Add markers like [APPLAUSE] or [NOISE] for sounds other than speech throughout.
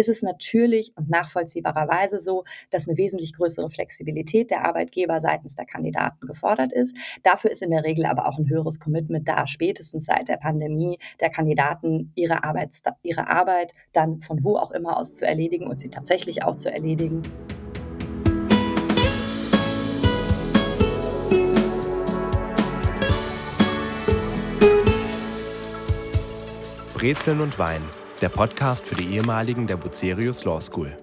ist es natürlich und nachvollziehbarerweise so, dass eine wesentlich größere Flexibilität der Arbeitgeber seitens der Kandidaten gefordert ist. Dafür ist in der Regel aber auch ein höheres Commitment da, spätestens seit der Pandemie der Kandidaten ihre Arbeit, ihre Arbeit dann von wo auch immer aus zu erledigen und sie tatsächlich auch zu erledigen. Brezeln und Wein, der Podcast für die ehemaligen der Bucerius Law School.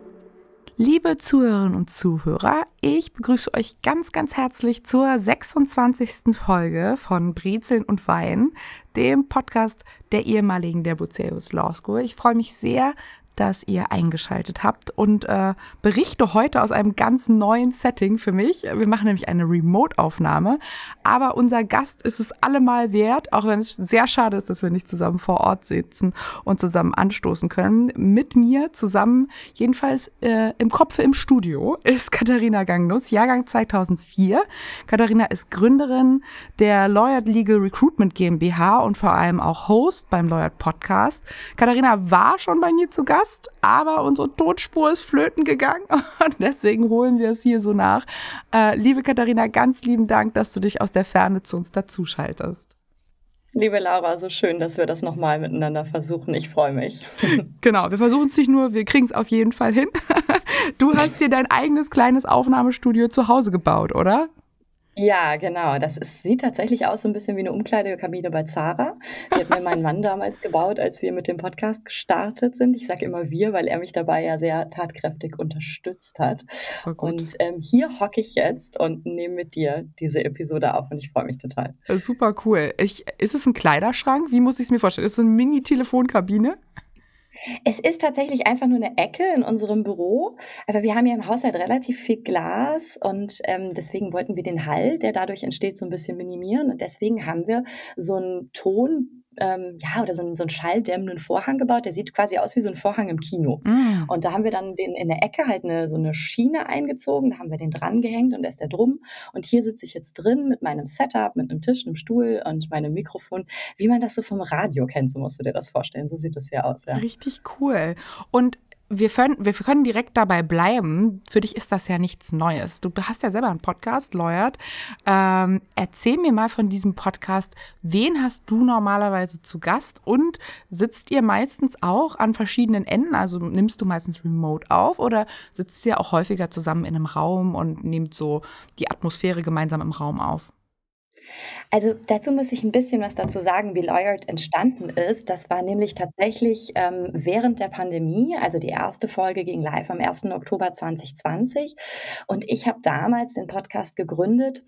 Liebe Zuhörerinnen und Zuhörer, ich begrüße euch ganz, ganz herzlich zur 26. Folge von Brezeln und Wein, dem Podcast der ehemaligen der Bucerius Law School. Ich freue mich sehr, dass ihr eingeschaltet habt und äh, berichte heute aus einem ganz neuen Setting für mich. Wir machen nämlich eine Remote-Aufnahme, aber unser Gast ist es allemal wert, auch wenn es sehr schade ist, dass wir nicht zusammen vor Ort sitzen und zusammen anstoßen können. Mit mir zusammen, jedenfalls äh, im Kopf im Studio, ist Katharina Gangnus, Jahrgang 2004. Katharina ist Gründerin der Lawyered Legal Recruitment GmbH und vor allem auch Host beim Lawyered Podcast. Katharina war schon bei mir zu Gast Gast, aber unsere Tonspur ist flöten gegangen [LAUGHS] und deswegen holen wir es hier so nach. Äh, liebe Katharina, ganz lieben Dank, dass du dich aus der Ferne zu uns dazuschaltest. Liebe Laura, so schön, dass wir das nochmal miteinander versuchen. Ich freue mich. [LAUGHS] Genau, wir versuchen es nicht nur, wir kriegen es auf jeden Fall hin. [LAUGHS] Du hast dir dein eigenes kleines Aufnahmestudio zu Hause gebaut, oder? Ja, genau. Das ist, sieht tatsächlich aus so ein bisschen wie eine Umkleidekabine bei Zara. Die hat mir mein Mann [LAUGHS] damals gebaut, als wir mit dem Podcast gestartet sind. Ich sage immer wir, weil er mich dabei ja sehr tatkräftig unterstützt hat. Und ähm, hier hocke ich jetzt und nehme mit dir diese Episode auf und ich freue mich total. Super cool. Ich, ist es ein Kleiderschrank? Wie muss ich es mir vorstellen? Ist es eine Mini-Telefonkabine? Es ist tatsächlich einfach nur eine Ecke in unserem Büro, aber wir haben ja im Haushalt relativ viel Glas und ähm, deswegen wollten wir den Hall, der dadurch entsteht, so ein bisschen minimieren. Und deswegen haben wir so einen Ton ähm, ja, oder so, einen, so einen schalldämmenden Vorhang gebaut. Der sieht quasi aus wie so ein Vorhang im Kino. Mm. Und da haben wir dann den in der Ecke halt eine, so eine Schiene eingezogen, da haben wir den dran gehängt und da ist der drum. Und hier sitze ich jetzt drin mit meinem Setup, mit einem Tisch, einem Stuhl und meinem Mikrofon, wie man das so vom Radio kennt, so musst du dir das vorstellen. So sieht das ja aus. Ja. Richtig cool. Und wir können, wir können direkt dabei bleiben. Für dich ist das ja nichts Neues. Du hast ja selber einen Podcast, Lawyered. Ähm, erzähl mir mal von diesem Podcast. Wen hast du normalerweise zu Gast? Und sitzt ihr meistens auch an verschiedenen Enden? Also nimmst du meistens remote auf oder sitzt ihr auch häufiger zusammen in einem Raum und nehmt so die Atmosphäre gemeinsam im Raum auf? Also dazu muss ich ein bisschen was dazu sagen, wie Lawyered entstanden ist. Das war nämlich tatsächlich ähm, während der Pandemie. Also die erste Folge ging live am 1. Oktober 2020. Und ich habe damals den Podcast gegründet,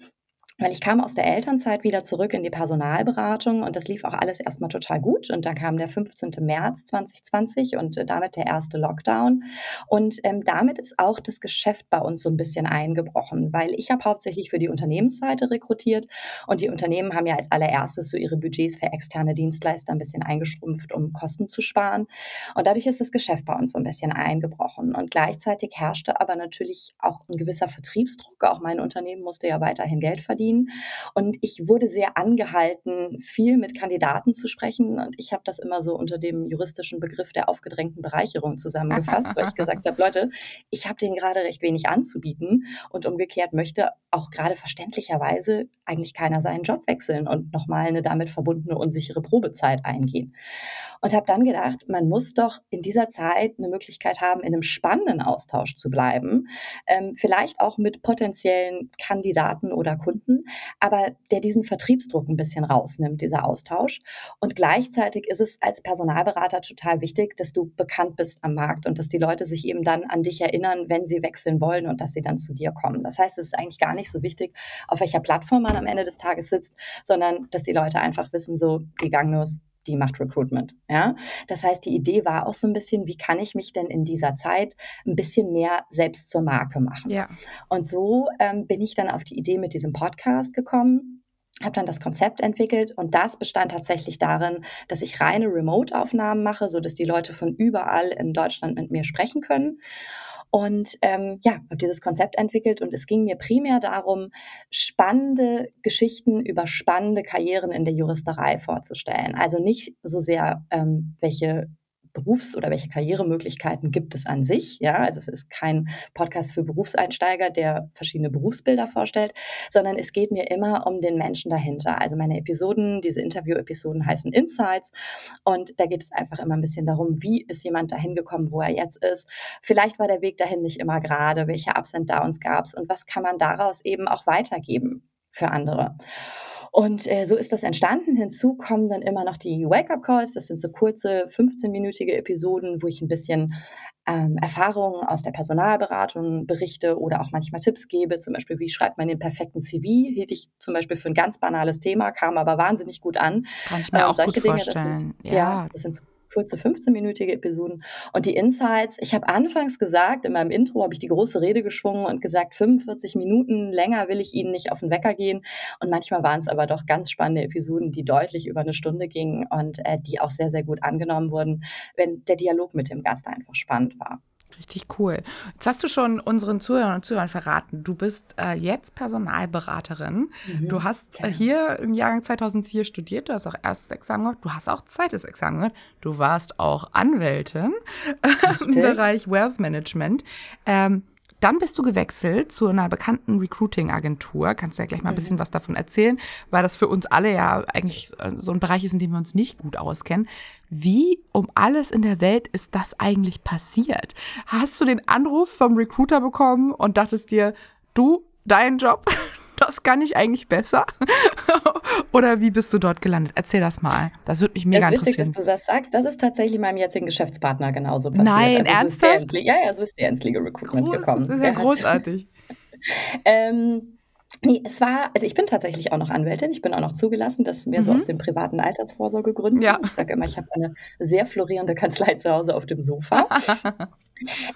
weil ich kam aus der Elternzeit wieder zurück in die Personalberatung und das lief auch alles erstmal total gut. Und dann kam der 15. März 2020 und äh, damit der erste Lockdown. Und ähm, damit ist auch das Geschäft bei uns so ein bisschen eingebrochen, weil ich habe hauptsächlich für die Unternehmensseite rekrutiert und die Unternehmen haben ja als allererstes so ihre Budgets für externe Dienstleister ein bisschen eingeschrumpft, um Kosten zu sparen. Und dadurch ist das Geschäft bei uns so ein bisschen eingebrochen. Und gleichzeitig herrschte aber natürlich auch ein gewisser Vertriebsdruck. Auch mein Unternehmen musste ja weiterhin Geld verdienen ziehen. Und ich wurde sehr angehalten, viel mit Kandidaten zu sprechen. Und ich habe das immer so unter dem juristischen Begriff der aufgedrängten Bereicherung zusammengefasst, weil ich gesagt habe, Leute, ich habe denen gerade recht wenig anzubieten. Und umgekehrt möchte auch gerade verständlicherweise eigentlich keiner seinen Job wechseln und nochmal eine damit verbundene unsichere Probezeit eingehen. Und habe dann gedacht, man muss doch in dieser Zeit eine Möglichkeit haben, in einem spannenden Austausch zu bleiben, ähm, vielleicht auch mit potenziellen Kandidaten oder Kunden aber der diesen Vertriebsdruck ein bisschen rausnimmt, dieser Austausch. Und gleichzeitig ist es als Personalberater total wichtig, dass du bekannt bist am Markt und dass die Leute sich eben dann an dich erinnern, wenn sie wechseln wollen und dass sie dann zu dir kommen. Das heißt, es ist eigentlich gar nicht so wichtig, auf welcher Plattform man am Ende des Tages sitzt, sondern dass die Leute einfach wissen, so die Gangnus, die macht Recruitment. Ja? Das heißt, die Idee war auch so ein bisschen, wie kann ich mich denn in dieser Zeit ein bisschen mehr selbst zur Marke machen? Ja. Und so ähm, bin ich dann auf die Idee mit diesem Podcast gekommen habe dann das Konzept entwickelt und das bestand tatsächlich darin, dass ich reine Remote-Aufnahmen mache, so dass die Leute von überall in Deutschland mit mir sprechen können. Und ähm, ja, habe dieses Konzept entwickelt und es ging mir primär darum, spannende Geschichten über spannende Karrieren in der Juristerei vorzustellen. Also nicht so sehr, ähm, welche Berufs- oder welche Karrieremöglichkeiten gibt es an sich. Ja, also es ist kein Podcast für Berufseinsteiger, der verschiedene Berufsbilder vorstellt, sondern es geht mir immer um den Menschen dahinter. Also meine Episoden, diese Interview-Episoden heißen Insights und da geht es einfach immer ein bisschen darum, wie ist jemand dahin gekommen, wo er jetzt ist. Vielleicht war der Weg dahin nicht immer gerade, welche Ups und Downs gab es und was kann man daraus eben auch weitergeben für andere. Und äh, so ist das entstanden. Hinzu kommen dann immer noch die Wake-up-Calls. Das sind so kurze 15-minütige Episoden, wo ich ein bisschen ähm, Erfahrungen aus der Personalberatung berichte oder auch manchmal Tipps gebe. Zum Beispiel, wie schreibt man den perfekten CV? Hielt ich zum Beispiel für ein ganz banales Thema, kam aber wahnsinnig gut an. Kann ich mir ähm, auch solche gut Dinge, vorstellen. Das sind, ja. ja, das sind so kurze 15-minütige Episoden. Und die Insights, ich habe anfangs gesagt, in meinem Intro habe ich die große Rede geschwungen und gesagt, 45 Minuten länger will ich Ihnen nicht auf den Wecker gehen. Und manchmal waren es aber doch ganz spannende Episoden, die deutlich über eine Stunde gingen und äh, die auch sehr, sehr gut angenommen wurden, wenn der Dialog mit dem Gast einfach spannend war. Richtig cool. Jetzt hast du schon unseren Zuhörern und Zuhörern verraten, du bist äh, jetzt Personalberaterin. Mhm, du hast äh, hier im Jahrgang 2004 studiert, du hast auch erstes Examen gemacht, du hast auch zweites Examen gemacht, du warst auch Anwältin [LAUGHS] im Bereich Wealth Management. Ähm, dann bist du gewechselt zu einer bekannten Recruiting-Agentur. Kannst du ja gleich mal ein bisschen mhm. was davon erzählen, weil das für uns alle ja eigentlich so ein Bereich ist, in dem wir uns nicht gut auskennen. Wie um alles in der Welt ist das eigentlich passiert? Hast du den Anruf vom Recruiter bekommen und dachtest dir, du, dein Job, [LAUGHS] das kann ich eigentlich besser? [LAUGHS] Oder wie bist du dort gelandet? Erzähl das mal. Das würde mich mega das ist witzig, interessieren. dass du das sagst. Das ist tatsächlich meinem jetzigen Geschäftspartner genauso passiert. Nein, also ernsthaft? ja, ja, so ist der ins Legal Recruitment Groß, gekommen. Das ist ja großartig. [LAUGHS] ähm, Nee, es war, also ich bin tatsächlich auch noch Anwältin. Ich bin auch noch zugelassen, das mir mhm. so aus den privaten Altersvorsorgegründen. Ja. Ich sage immer, ich habe eine sehr florierende Kanzlei zu Hause auf dem Sofa. [LAUGHS]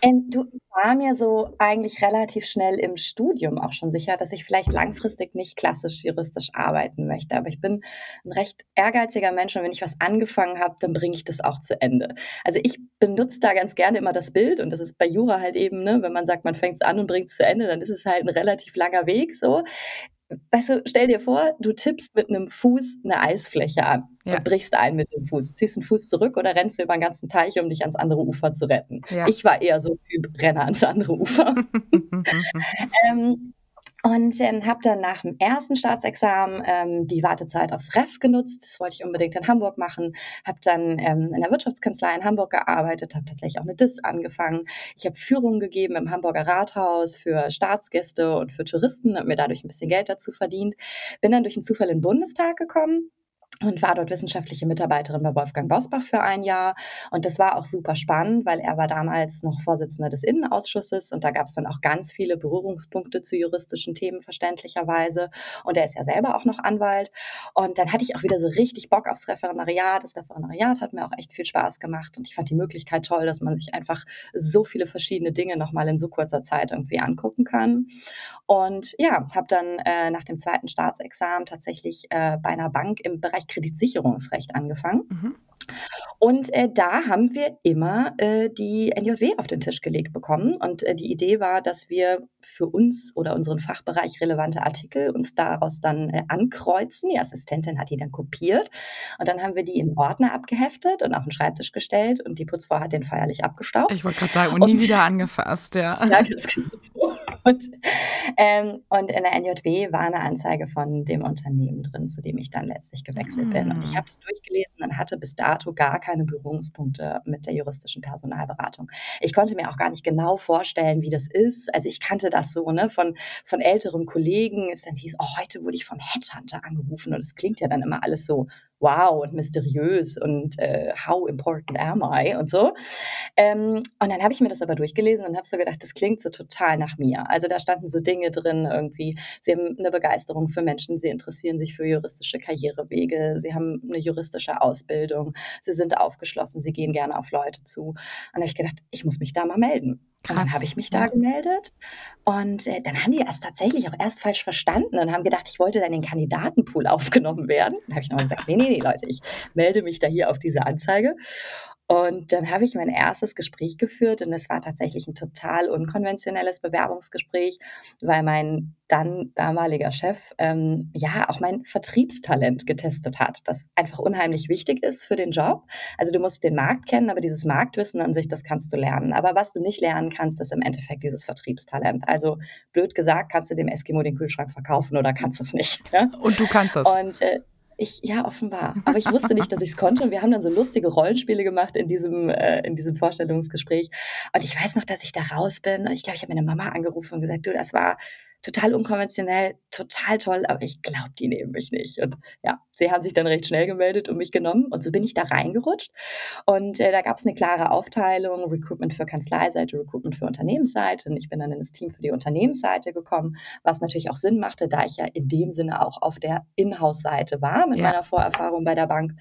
Ähm, du, ich war mir so eigentlich relativ schnell im Studium auch schon sicher, dass ich vielleicht langfristig nicht klassisch juristisch arbeiten möchte. Aber ich bin ein recht ehrgeiziger Mensch und wenn ich was angefangen habe, dann bringe ich das auch zu Ende. Also ich benutze da ganz gerne immer das Bild und das ist bei Jura halt eben, ne, wenn man sagt, man fängt es an und bringt es zu Ende, dann ist es halt ein relativ langer Weg so weißt du, stell dir vor, du tippst mit einem Fuß eine Eisfläche an ja. und brichst ein mit dem Fuß. Ziehst einen Fuß zurück oder rennst du über den ganzen Teich, um dich ans andere Ufer zu retten. Ja. Ich war eher so Typ Renner ans andere Ufer. [LAUGHS] [LAUGHS] ähm, und ähm, habe dann nach dem ersten Staatsexamen ähm, die Wartezeit aufs Ref genutzt. Das wollte ich unbedingt in Hamburg machen. Habe dann ähm, in der Wirtschaftskanzlei in Hamburg gearbeitet, habe tatsächlich auch eine DIS angefangen. Ich habe Führungen gegeben im Hamburger Rathaus für Staatsgäste und für Touristen, habe mir dadurch ein bisschen Geld dazu verdient. Bin dann durch einen Zufall in den Bundestag gekommen und war dort wissenschaftliche Mitarbeiterin bei Wolfgang Bosbach für ein Jahr. Und das war auch super spannend, weil er war damals noch Vorsitzender des Innenausschusses und da gab es dann auch ganz viele Berührungspunkte zu juristischen Themen verständlicherweise. Und er ist ja selber auch noch Anwalt. Und dann hatte ich auch wieder so richtig Bock aufs Referendariat. Das Referendariat hat mir auch echt viel Spaß gemacht und ich fand die Möglichkeit toll, dass man sich einfach so viele verschiedene Dinge nochmal in so kurzer Zeit irgendwie angucken kann. Und ja, habe dann äh, nach dem zweiten Staatsexamen tatsächlich äh, bei einer Bank im Bereich Kreditsicherungsrecht angefangen. Mhm. Und äh, da haben wir immer äh, die NJW auf den Tisch gelegt bekommen. Und äh, die Idee war, dass wir für uns oder unseren Fachbereich relevante Artikel uns daraus dann äh, ankreuzen. Die Assistentin hat die dann kopiert. Und dann haben wir die in Ordner abgeheftet und auf den Schreibtisch gestellt. Und die Putzfrau hat den feierlich abgestaubt. Ich wollte gerade sagen, und, und nie wieder angefasst, ja. [LAUGHS] ja und, ähm, und in der NJW war eine Anzeige von dem Unternehmen drin, zu dem ich dann letztlich gewechselt bin. Und ich ah. habe es durchgelesen und hatte bis dato gar keine Berührungspunkte mit der juristischen Personalberatung. Ich konnte mir auch gar nicht genau vorstellen, wie das ist. Also ich kannte das so ne, von, von älteren Kollegen. Es dann hieß, oh, heute wurde ich vom Headhunter angerufen und es klingt ja dann immer alles so wow und mysteriös und äh, how important am I und so. Ähm, und dann habe ich mir das aber durchgelesen und habe so gedacht, das klingt so total nach mir. Also da standen so Dinge drin irgendwie. Sie haben eine Begeisterung für Menschen, sie interessieren sich für juristische Karrierewege, sie haben eine juristische Ausbildung, sie sind aufgeschlossen, sie gehen gerne auf Leute zu. Und da habe ich gedacht, ich muss mich da mal melden. Krass. Und dann habe ich mich da gemeldet und äh, dann haben die das tatsächlich auch erst falsch verstanden und haben gedacht, ich wollte dann in den Kandidatenpool [LAUGHS] aufgenommen werden. Da habe ich nochmal gesagt, nee, nee, nee, Leute, ich melde mich da hier auf diese Anzeige. Und dann habe ich mein erstes Gespräch geführt und es war tatsächlich ein total unkonventionelles Bewerbungsgespräch, weil mein dann damaliger Chef ähm, ja auch mein Vertriebstalent getestet hat, das einfach unheimlich wichtig ist für den Job. Also du musst den Markt kennen, aber dieses Marktwissen an sich, das kannst du lernen. Aber was du nicht lernen kannst, ist im Endeffekt dieses Vertriebstalent. Also blöd gesagt, kannst du dem Eskimo den Kühlschrank verkaufen oder kannst es nicht. Ja? Und du kannst es. Und äh, ich, ja, offenbar. Aber ich wusste nicht, dass ich es konnte. Und wir haben dann so lustige Rollenspiele gemacht in diesem, äh, in diesem Vorstellungsgespräch. Und ich weiß noch, dass ich da raus bin. Und ich glaube, ich habe meine Mama angerufen und gesagt, du, das war total unkonventionell, total toll, aber ich glaube, die nehmen mich nicht. Und ja, sie haben sich dann recht schnell gemeldet und mich genommen. Und so bin ich da reingerutscht. Und äh, da gab es eine klare Aufteilung, Recruitment für Kanzleiseite, Recruitment für Unternehmensseite. Und ich bin dann in das Team für die Unternehmensseite gekommen, was natürlich auch Sinn machte, da ich ja in dem Sinne auch auf der Inhouse-Seite war mit ja. meiner Vorerfahrung bei der Bank.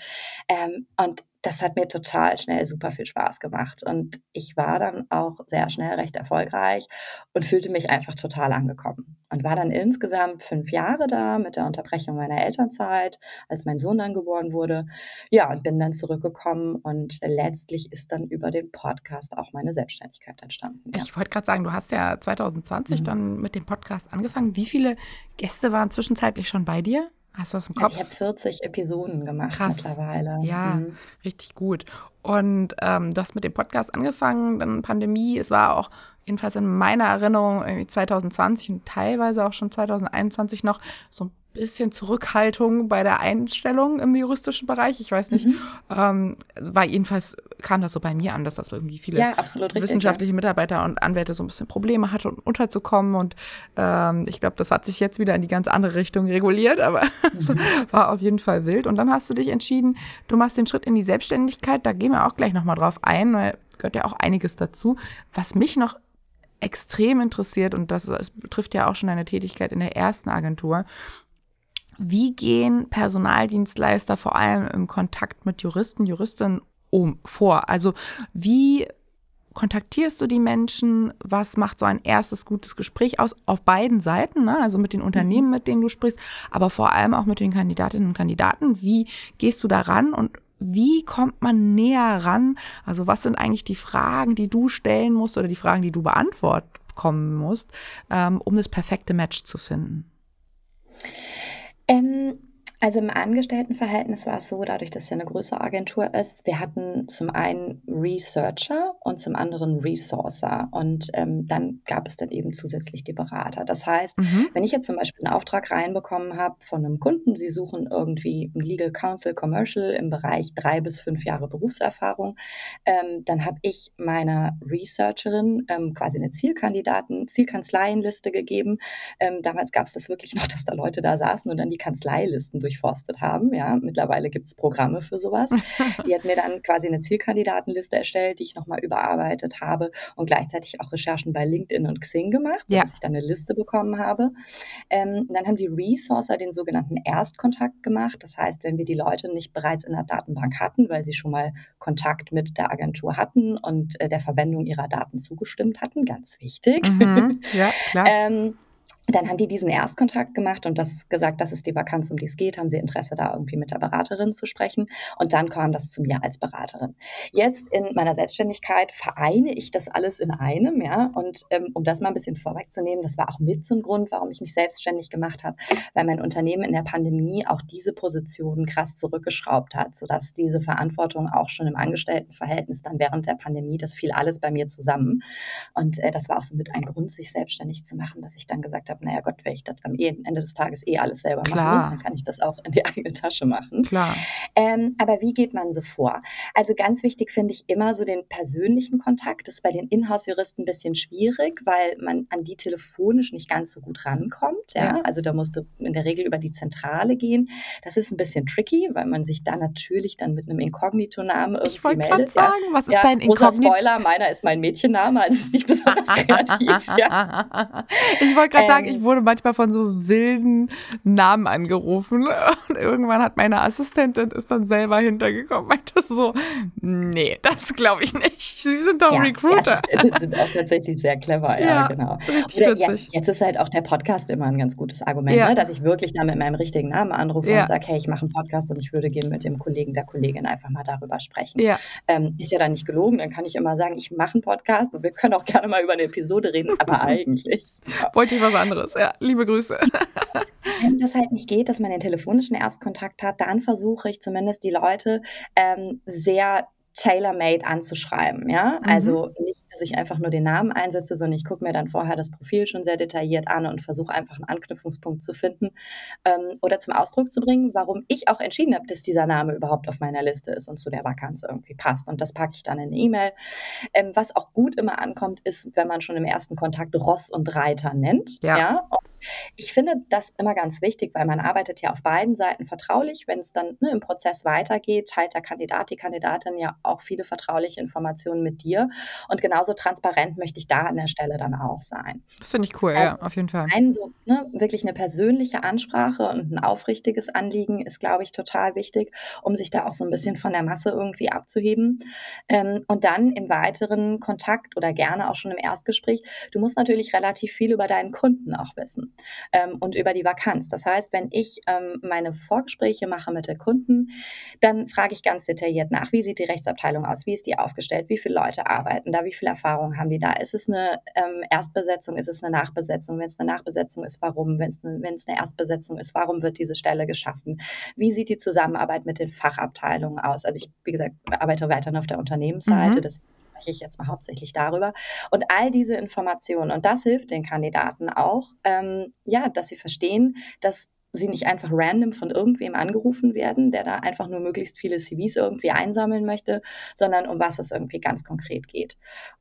Ähm, und das hat mir total schnell super viel Spaß gemacht. Und ich war dann auch sehr schnell recht erfolgreich und fühlte mich einfach total angekommen. Und war dann insgesamt fünf Jahre da mit der Unterbrechung meiner Elternzeit, als mein Sohn dann geboren wurde. Ja, und bin dann zurückgekommen und letztlich ist dann über den Podcast auch meine Selbstständigkeit entstanden. Ja. Ich wollte gerade sagen, du hast ja 2020 mhm. dann mit dem Podcast angefangen. Wie viele Gäste waren zwischenzeitlich schon bei dir? Hast du was im Kopf? Also ich habe 40 Episoden gemacht Krass. mittlerweile. Ja, mhm. richtig gut. Und ähm, du hast mit dem Podcast angefangen, dann Pandemie. Es war auch jedenfalls in meiner Erinnerung 2020 und teilweise auch schon 2021 noch so ein bisschen Zurückhaltung bei der Einstellung im juristischen Bereich. Ich weiß nicht, mhm. ähm, war jedenfalls kam das so bei mir an, dass das irgendwie viele ja, richtig, wissenschaftliche ja. Mitarbeiter und Anwälte so ein bisschen Probleme hatte, um unterzukommen. Und ähm, ich glaube, das hat sich jetzt wieder in die ganz andere Richtung reguliert, aber [LAUGHS] es mhm. war auf jeden Fall wild. Und dann hast du dich entschieden, du machst den Schritt in die Selbstständigkeit. Da gehen wir auch gleich nochmal drauf ein, weil gehört ja auch einiges dazu. Was mich noch extrem interessiert, und das, das betrifft ja auch schon deine Tätigkeit in der ersten Agentur, wie gehen Personaldienstleister vor allem im Kontakt mit Juristen, Juristinnen um, vor? Also wie kontaktierst du die Menschen? Was macht so ein erstes gutes Gespräch aus? Auf beiden Seiten, ne? also mit den Unternehmen, mhm. mit denen du sprichst, aber vor allem auch mit den Kandidatinnen und Kandidaten. Wie gehst du da ran und wie kommt man näher ran? Also was sind eigentlich die Fragen, die du stellen musst oder die Fragen, die du beantworten musst, ähm, um das perfekte Match zu finden? Ähm, also im Angestelltenverhältnis war es so, dadurch, dass es ja eine größere Agentur ist, wir hatten zum einen Researcher und zum anderen Resourcer und ähm, dann gab es dann eben zusätzlich die Berater. Das heißt, mhm. wenn ich jetzt zum Beispiel einen Auftrag reinbekommen habe von einem Kunden, sie suchen irgendwie einen Legal Counsel Commercial im Bereich drei bis fünf Jahre Berufserfahrung, ähm, dann habe ich meiner Researcherin ähm, quasi eine Zielkandidaten, Zielkanzleienliste gegeben. Ähm, damals gab es das wirklich [LAUGHS] noch, dass da Leute da saßen und dann die Kanzleilisten durch durchforstet haben. Ja, mittlerweile gibt es Programme für sowas. [LAUGHS] Die hat mir dann quasi eine Zielkandidatenliste erstellt, die ich nochmal überarbeitet habe und gleichzeitig auch Recherchen bei LinkedIn und Xing gemacht, sodass ja. ich dann eine Liste bekommen habe. Ähm, dann haben die Resourcer den sogenannten Erstkontakt gemacht. Das heißt, wenn wir die Leute nicht bereits in der Datenbank hatten, weil sie schon mal Kontakt mit der Agentur hatten und äh, der Verwendung ihrer Daten zugestimmt hatten, ganz wichtig. Mhm. Ja, [LAUGHS] klar. ähm, dann haben die diesen Erstkontakt gemacht und das gesagt, das ist die Vakanz, um die es geht. Haben sie Interesse, da irgendwie mit der Beraterin zu sprechen? Und dann kam das zu mir als Beraterin. Jetzt in meiner Selbstständigkeit vereine ich das alles in einem, ja. Und ähm, um das mal ein bisschen vorwegzunehmen, das war auch mit so ein Grund, warum ich mich selbstständig gemacht habe, weil mein Unternehmen in der Pandemie auch diese Positionen krass zurückgeschraubt hat, sodass diese Verantwortung auch schon im Angestelltenverhältnis dann während der Pandemie, das fiel alles bei mir zusammen. Und äh, das war auch so mit ein Grund, sich selbstständig zu machen, dass ich dann gesagt habe, naja Gott, wenn ich das am Ende des Tages eh alles selber Klar. machen muss, dann kann ich das auch in die [LAUGHS] eigene Tasche machen. Klar. Ähm, aber wie geht man so vor? Also ganz wichtig finde ich immer so den persönlichen Kontakt. Das ist bei den Inhouse-Juristen ein bisschen schwierig, weil man an die telefonisch nicht ganz so gut rankommt. Ja? ja? Also da musst du in der Regel über die Zentrale gehen. Das ist ein bisschen tricky, weil man sich da natürlich dann mit einem Inkognito-Namen irgendwie ich meldet. Ich wollte sagen, ja. was ist ja, dein Inkognito? Spoiler, meiner ist mein Mädchenname, also ist nicht besonders [LAUGHS] kreativ. ja. Ich wollte gerade sagen, sagen, ich wurde manchmal von so wilden Namen angerufen [LAUGHS] und irgendwann hat meine Assistentin ist dann selber hintergekommen, meinte so, nee, das glaube ich nicht. Sie sind doch ja, Recruiter. Ja, die sind auch tatsächlich sehr clever, ja, ja genau. Oder jetzt, jetzt, ist halt auch der Podcast immer ein ganz gutes Argument, ja. ne, dass ich wirklich da mit meinem richtigen Namen anrufe und sage, hey, ich mache einen Podcast und ich würde gerne mit dem Kollegen, der Kollegin einfach mal darüber sprechen. Ähm, ist ja dann nicht gelogen, dann kann ich immer sagen, ich mache einen Podcast und wir können auch gerne mal über eine Episode reden, aber [LAUGHS] eigentlich. Wollte ich was anderes, ja. Liebe Grüße. [LAUGHS] Wenn das halt nicht geht, dass man den telefonischen Erstkontakt hat, dann versuche ich zumindest die Leute ähm, sehr tailor-made anzuschreiben, ja. Mhm. Also nicht, dass ich einfach nur den Namen einsetze, sondern ich gucke mir dann vorher das Profil schon sehr detailliert an und versuche einfach einen Anknüpfungspunkt zu finden ähm, oder zum Ausdruck zu bringen, warum ich auch entschieden habe, dass dieser Name überhaupt auf meiner Liste ist und zu der Vakanz irgendwie passt. Und das packe ich dann in eine E-Mail. Ähm, was auch gut immer ankommt, ist, wenn man schon im ersten Kontakt Ross und Reiter nennt. Ja. ja? Ich finde das immer ganz wichtig, weil man arbeitet ja auf beiden Seiten vertraulich. Wenn es dann ne, im Prozess weitergeht, teilt der Kandidat, die Kandidatin ja auch viele vertrauliche Informationen mit dir. Und genauso transparent möchte ich da an der Stelle dann auch sein. Das finde ich cool, also, ja, auf jeden Fall. Ein, so, ne, wirklich eine persönliche Ansprache und ein aufrichtiges Anliegen ist, glaube ich, total wichtig, um sich da auch so ein bisschen von der Masse irgendwie abzuheben. Ähm, und dann im weiteren Kontakt oder gerne auch schon im Erstgespräch, du musst natürlich relativ viel über deinen Kunden auch wissen ähm, und über die Vakanz. Das heißt, wenn ich ähm, meine Vorgespräche mache mit den Kunden, dann frage ich ganz detailliert nach, wie sieht die Rechtsabteilung aus? Wie ist die aufgestellt? Wie viele Leute arbeiten da? Wie viel Erfahrung haben die da? Ist es eine ähm, Erstbesetzung? Ist es eine Nachbesetzung? Wenn es eine Nachbesetzung ist, warum? Wenn es eine, eine Erstbesetzung ist, warum wird diese Stelle geschaffen? Wie sieht die Zusammenarbeit mit den Fachabteilungen aus? Also ich, wie gesagt, arbeite weiterhin auf der Unternehmensseite. Mhm. Das spreche ich jetzt mal hauptsächlich darüber. Und all diese Informationen, und das hilft den Kandidaten auch, ähm, ja, dass sie verstehen, dass sie nicht einfach random von irgendwem angerufen werden, der da einfach nur möglichst viele CVs irgendwie einsammeln möchte, sondern um was es irgendwie ganz konkret geht.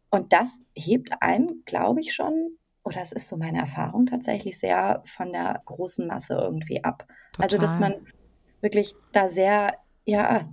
Und das hebt ein, glaube ich schon, oder es ist so meine Erfahrung tatsächlich sehr von der großen Masse irgendwie ab. Total. Also, dass man wirklich da sehr, ja,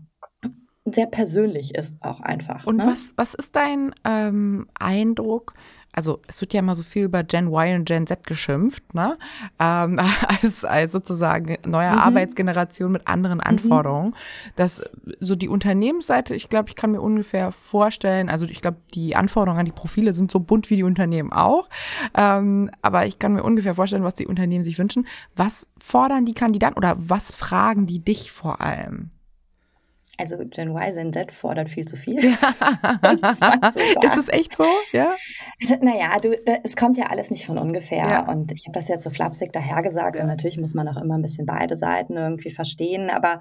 sehr persönlich ist auch einfach. Und ne? was, was ist dein ähm, Eindruck? also es wird ja immer so viel über Gen Y und Gen Z geschimpft, ne? Ähm, [LAUGHS] als, als sozusagen neue mhm. Arbeitsgeneration mit anderen mhm. Anforderungen. Mhm. Dass so die Unternehmensseite, ich glaube, ich kann mir ungefähr vorstellen, also ich glaube, die Anforderungen an die Profile sind so bunt wie die Unternehmen auch. Ähm, aber ich kann mir ungefähr vorstellen, was die Unternehmen sich wünschen. Was fordern die Kandidaten oder was fragen die dich vor allem? Also Gen Y, Gen Z fordert viel zu viel. [LAUGHS] [LAUGHS] ist es echt so? Ja. [LAUGHS] Naja, du, es kommt ja alles nicht von ungefähr. Ja. Und ich habe das jetzt so flapsig dahergesagt. Ja. Und natürlich muss man auch immer ein bisschen beide Seiten irgendwie verstehen. Aber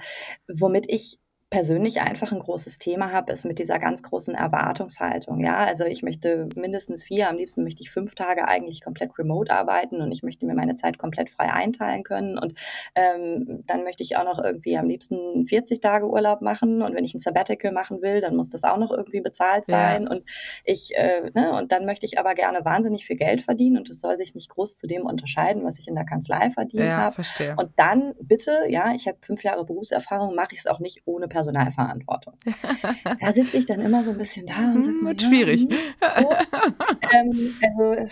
womit ich persönlich einfach ein großes Thema habe, ist mit dieser ganz großen Erwartungshaltung. Ja, also ich möchte mindestens vier, am liebsten möchte ich fünf Tage eigentlich komplett remote arbeiten und ich möchte mir meine Zeit komplett frei einteilen können und ähm, dann möchte ich auch noch irgendwie am liebsten 40 Tage Urlaub machen und wenn ich ein Sabbatical machen will, dann muss das auch noch irgendwie bezahlt sein ja. und ich äh, ne, und dann möchte ich aber gerne wahnsinnig viel Geld verdienen und es soll sich nicht groß zu dem unterscheiden, was ich in der Kanzlei verdient ja, habe. Und dann bitte, ja, ich habe fünf Jahre Berufserfahrung, mache ich es auch nicht ohne Personalverantwortung. [LAUGHS] da sitze ich dann immer so ein bisschen da und sage, wird ja, schwierig. Hm, so. [LAUGHS] ähm, also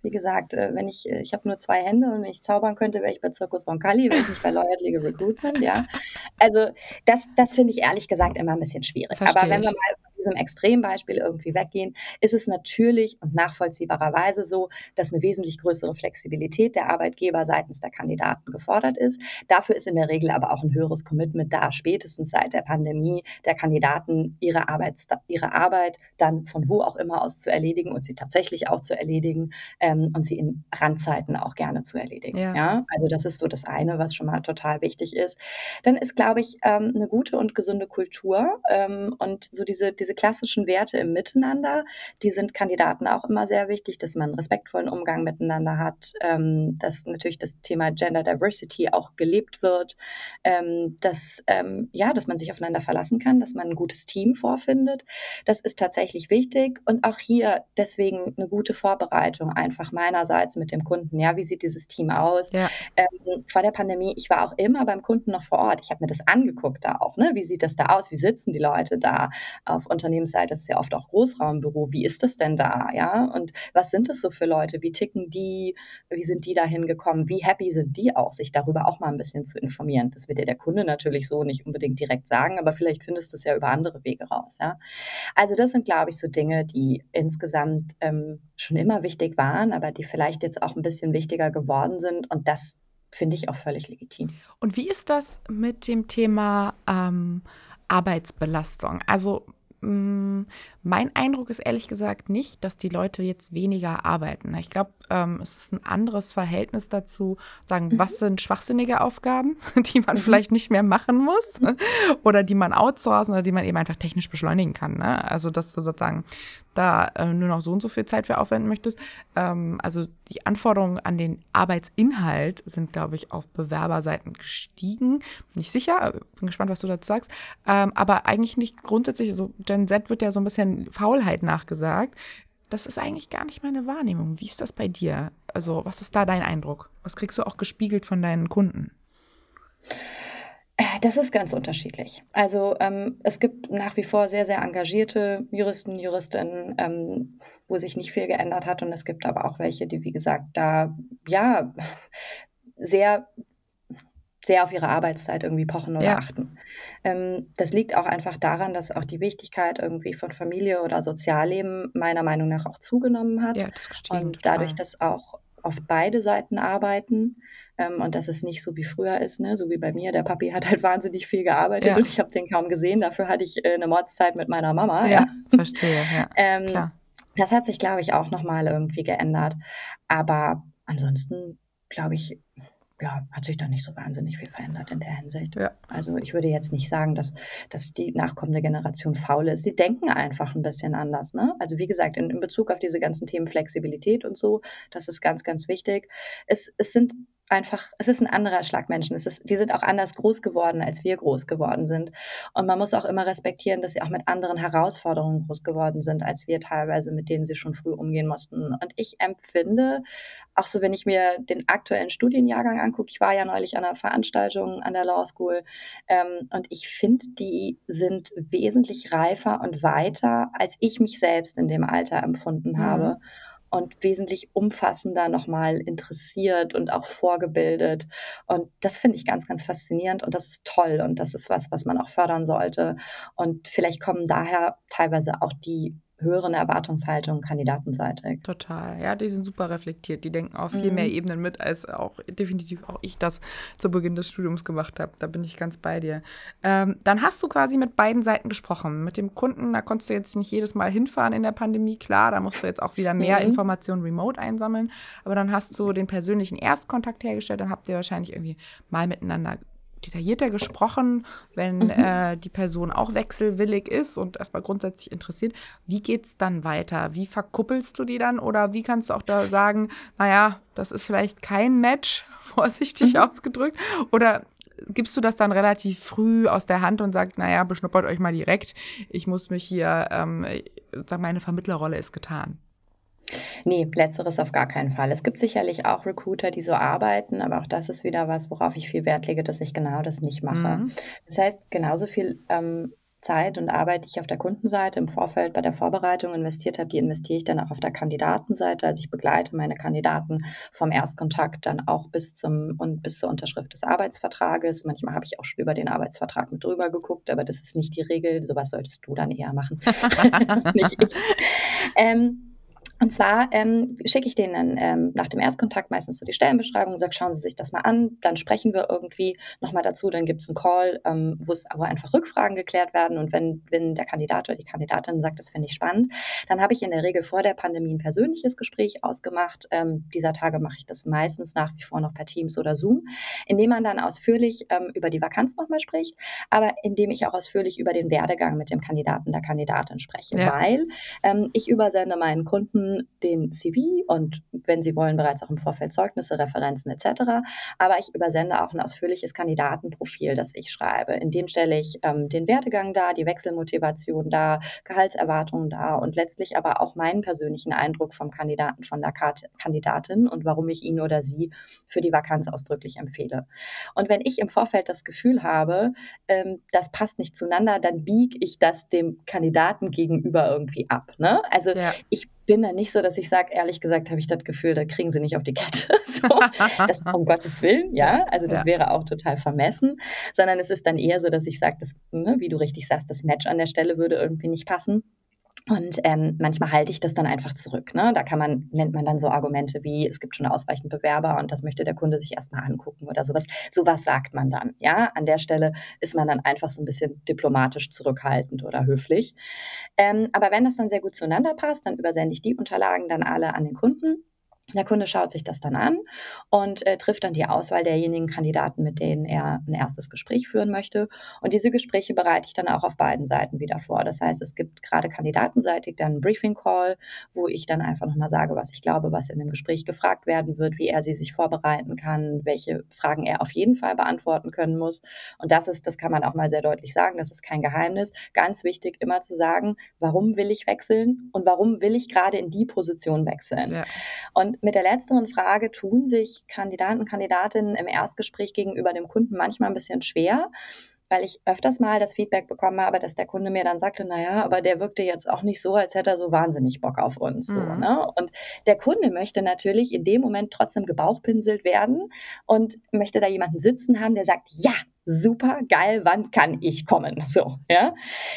wie gesagt, äh, wenn ich, ich habe nur zwei Hände und wenn ich zaubern könnte, wäre ich bei Zirkus Roncalli, wäre ich nicht bei Lawyer Legal Recruitment, ja. [LAUGHS] Also das, das finde ich ehrlich gesagt immer ein bisschen schwierig. Versteh Aber wenn wir mal diesem Extrembeispiel irgendwie weggehen, ist es natürlich und nachvollziehbarerweise so, dass eine wesentlich größere Flexibilität der Arbeitgeber seitens der Kandidaten gefordert ist. Dafür ist in der Regel aber auch ein höheres Commitment da, spätestens seit der Pandemie der Kandidaten ihre Arbeit, ihre Arbeit dann von wo auch immer aus zu erledigen und sie tatsächlich auch zu erledigen ähm, und sie in Randzeiten auch gerne zu erledigen. Ja. ja. Also das ist so das eine, was schon mal total wichtig ist. Dann ist, glaube ich, ähm, eine gute und gesunde Kultur ähm, und so diese, diese diese klassischen Werte im Miteinander, die sind Kandidaten auch immer sehr wichtig, dass man einen respektvollen Umgang miteinander hat, ähm, dass natürlich das Thema Gender Diversity auch gelebt wird, ähm, dass, ähm, ja, dass man sich aufeinander verlassen kann, dass man ein gutes Team vorfindet. Das ist tatsächlich wichtig und auch hier deswegen eine gute Vorbereitung einfach meinerseits mit dem Kunden. Ja, wie sieht dieses Team aus? Ja. Ähm, vor der Pandemie, ich war auch immer beim Kunden noch vor Ort. Ich habe mir das angeguckt da auch. Ne? Wie sieht das da aus? Wie sitzen die Leute da auf Unternehmensseite ist ja oft auch Großraumbüro. Wie ist das denn da? Ja, und was sind das so für Leute? Wie ticken die? Wie sind die da hingekommen? Wie happy sind die auch, sich darüber auch mal ein bisschen zu informieren? Das wird dir der Kunde natürlich so nicht unbedingt direkt sagen, aber vielleicht findest du es ja über andere Wege raus. Ja, also das sind, glaube ich, so Dinge, die insgesamt ähm, schon immer wichtig waren, aber die vielleicht jetzt auch ein bisschen wichtiger geworden sind. Und das finde ich auch völlig legitim. Und wie ist das mit dem Thema ähm, Arbeitsbelastung? Also mein Eindruck ist ehrlich gesagt nicht, dass die Leute jetzt weniger arbeiten. Ich glaube, ähm, es ist ein anderes Verhältnis dazu, sagen, mhm. was sind schwachsinnige Aufgaben, [LAUGHS] die man mhm. vielleicht nicht mehr machen muss mhm. [LAUGHS] oder die man outsourcen oder die man eben einfach technisch beschleunigen kann. Ne? Also, dass du sozusagen da äh, nur noch so und so viel Zeit für aufwenden möchtest. Ähm, also die Anforderungen an den Arbeitsinhalt sind, glaube ich, auf Bewerberseiten gestiegen. Bin ich sicher, bin gespannt, was du dazu sagst. Ähm, aber eigentlich nicht grundsätzlich, so Gen Z wird ja so ein bisschen Faulheit nachgesagt. Das ist eigentlich gar nicht meine Wahrnehmung. Wie ist das bei dir? Also, was ist da dein Eindruck? Was kriegst du auch gespiegelt von deinen Kunden? Äh, das ist ganz unterschiedlich. Also ähm, es gibt nach wie vor sehr, sehr engagierte Juristen, Juristinnen, ähm, wo sich nicht viel geändert hat. Und es gibt aber auch welche, die, wie gesagt, da ja [LAUGHS] sehr, sehr auf ihre Arbeitszeit irgendwie pochen oder ja. achten. Ähm, das liegt auch einfach daran, dass auch die Wichtigkeit irgendwie von Familie oder Sozialleben meiner Meinung nach auch zugenommen hat. Ja, das und dadurch, dass auch oft beide Seiten arbeiten ähm, und dass es nicht so wie früher ist, ne? so wie bei mir. Der Papi hat halt wahnsinnig viel gearbeitet ja. und ich habe den kaum gesehen. Dafür hatte ich äh, eine Mordszeit mit meiner Mama. Ja, verstehe, [LAUGHS] ähm, Klar. Das hat sich, glaube ich, auch nochmal irgendwie geändert. Aber ansonsten, glaube ich, ja, hat sich da nicht so wahnsinnig viel verändert in der Hinsicht. Ja. Also ich würde jetzt nicht sagen, dass, dass die nachkommende Generation faul ist. Sie denken einfach ein bisschen anders. Ne? Also wie gesagt, in, in Bezug auf diese ganzen Themen Flexibilität und so, das ist ganz, ganz wichtig. Es, es sind einfach, es ist ein anderer Schlag Menschen. Es ist, die sind auch anders groß geworden, als wir groß geworden sind. Und man muss auch immer respektieren, dass sie auch mit anderen Herausforderungen groß geworden sind, als wir teilweise, mit denen sie schon früh umgehen mussten. Und ich empfinde, auch so, wenn ich mir den aktuellen Studienjahrgang angucke, ich war ja neulich an einer Veranstaltung an der Law School, ähm, und ich finde, die sind wesentlich reifer und weiter, als ich mich selbst in dem Alter empfunden mhm. habe und wesentlich umfassender nochmal interessiert und auch vorgebildet. Und das finde ich ganz, ganz faszinierend und das ist toll und das ist was, was man auch fördern sollte. Und vielleicht kommen daher teilweise auch die höheren Erwartungshaltung kandidatenseitig. Total, ja, die sind super reflektiert. Die denken auf viel mhm. mehr Ebenen mit, als auch definitiv auch ich das zu Beginn des Studiums gemacht habe. Da bin ich ganz bei dir. Ähm, dann hast du quasi mit beiden Seiten gesprochen. Mit dem Kunden, da konntest du jetzt nicht jedes Mal hinfahren in der Pandemie. Klar, da musst du jetzt auch wieder mehr mhm. Informationen remote einsammeln. Aber dann hast du den persönlichen Erstkontakt hergestellt. Dann habt ihr wahrscheinlich irgendwie mal miteinander detaillierter gesprochen, wenn mhm. äh, die Person auch wechselwillig ist und erstmal grundsätzlich interessiert. Wie geht es dann weiter? Wie verkuppelst du die dann? Oder wie kannst du auch da sagen, naja, das ist vielleicht kein Match, [LAUGHS] vorsichtig mhm. ausgedrückt? Oder gibst du das dann relativ früh aus der Hand und sagst, naja, beschnuppert euch mal direkt, ich muss mich hier, ähm, sagen, meine Vermittlerrolle ist getan? Nee, letzteres auf gar keinen Fall. Es gibt sicherlich auch Recruiter, die so arbeiten, aber auch das ist wieder was, worauf ich viel Wert lege, dass ich genau das nicht mache. Mhm. Das heißt, genauso viel ähm, Zeit und Arbeit, die ich auf der Kundenseite im Vorfeld bei der Vorbereitung investiert habe, die investiere ich dann auch auf der Kandidatenseite. Also ich begleite meine Kandidaten vom Erstkontakt dann auch bis zum und bis zur Unterschrift des Arbeitsvertrages. Manchmal habe ich auch schon über den Arbeitsvertrag mit drüber geguckt, aber das ist nicht die Regel. Sowas solltest du dann eher machen, [LAUGHS] [LAUGHS] nicht ich. Ähm, und zwar ähm, schicke ich denen dann ähm, nach dem Erstkontakt meistens so die Stellenbeschreibung, sage, schauen Sie sich das mal an, dann sprechen wir irgendwie nochmal dazu, dann gibt es einen Call, ähm, wo es aber einfach Rückfragen geklärt werden. Und wenn, wenn der Kandidat oder die Kandidatin sagt, das finde ich spannend, dann habe ich in der Regel vor der Pandemie ein persönliches Gespräch ausgemacht. Ähm, dieser Tage mache ich das meistens nach wie vor noch per Teams oder Zoom, indem man dann ausführlich ähm, über die Vakanz nochmal spricht, aber indem ich auch ausführlich über den Werdegang mit dem Kandidaten, der Kandidatin spreche, ja. weil ähm, ich übersende meinen Kunden den CV und wenn Sie wollen, bereits auch im Vorfeld Zeugnisse, Referenzen etc. Aber ich übersende auch ein ausführliches Kandidatenprofil, das ich schreibe. In dem stelle ich ähm, den Werdegang dar, die Wechselmotivation dar, Gehaltserwartungen dar und letztlich aber auch meinen persönlichen Eindruck vom Kandidaten, von der Kandidatin und warum ich ihn oder sie für die Vakanz ausdrücklich empfehle. Und wenn ich im Vorfeld das Gefühl habe, ähm, das passt nicht zueinander, dann biege ich das dem Kandidaten gegenüber irgendwie ab. Ne? Also ja. ich bin da nicht so, dass ich sage, ehrlich gesagt, habe ich das Gefühl, da kriegen sie nicht auf die Kette. [LAUGHS] so, das um [LAUGHS] Gottes Willen, ja. Also das ja. wäre auch total vermessen, sondern es ist dann eher so, dass ich sage, ne, wie du richtig sagst, das Match an der Stelle würde irgendwie nicht passen. Und ähm, manchmal halte ich das dann einfach zurück. Ne? Da kann man, nennt man dann so Argumente wie, es gibt schon ausreichend Bewerber und das möchte der Kunde sich erstmal angucken oder sowas. Sowas sagt man dann. Ja, an der Stelle ist man dann einfach so ein bisschen diplomatisch zurückhaltend oder höflich. Ähm, aber wenn das dann sehr gut zueinander passt, dann übersende ich die Unterlagen dann alle an den Kunden der Kunde schaut sich das dann an und äh, trifft dann die Auswahl derjenigen Kandidaten, mit denen er ein erstes Gespräch führen möchte. Und diese Gespräche bereite ich dann auch auf beiden Seiten wieder vor. Das heißt, es gibt gerade kandidatenseitig dann einen Briefing Call, wo ich dann einfach nochmal sage, was ich glaube, was in dem Gespräch gefragt werden wird, wie er sie sich vorbereiten kann, welche Fragen er auf jeden Fall beantworten können muss. Und das ist, das kann man auch mal sehr deutlich sagen, das ist kein Geheimnis. Ganz wichtig, immer zu sagen, warum will ich wechseln und warum will ich gerade in die Position wechseln. Ja. Und mit der letzteren Frage tun sich Kandidaten und Kandidatinnen im Erstgespräch gegenüber dem Kunden manchmal ein bisschen schwer weil ich öfters mal das Feedback bekommen habe, dass der Kunde mir dann sagte, naja, aber der wirkte jetzt auch nicht so, als hätte er so wahnsinnig Bock auf uns. Mhm. So, ne? Und der Kunde möchte natürlich in dem Moment trotzdem gebauchpinselt werden und möchte da jemanden sitzen haben, der sagt, ja, super geil, wann kann ich kommen? So, ja.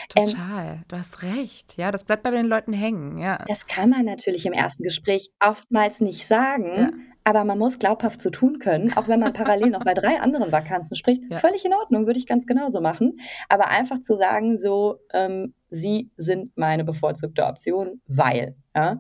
Total, ähm, du hast recht. Ja, das bleibt bei den Leuten hängen, ja. Das kann man natürlich im ersten Gespräch oftmals nicht sagen. Ja. Aber man muss glaubhaft zu so tun können, auch wenn man parallel noch bei drei anderen Vakanzen spricht. Ja. Völlig in Ordnung, würde ich ganz genauso machen. Aber einfach zu sagen, so, ähm, sie sind meine bevorzugte Option, weil. Ja?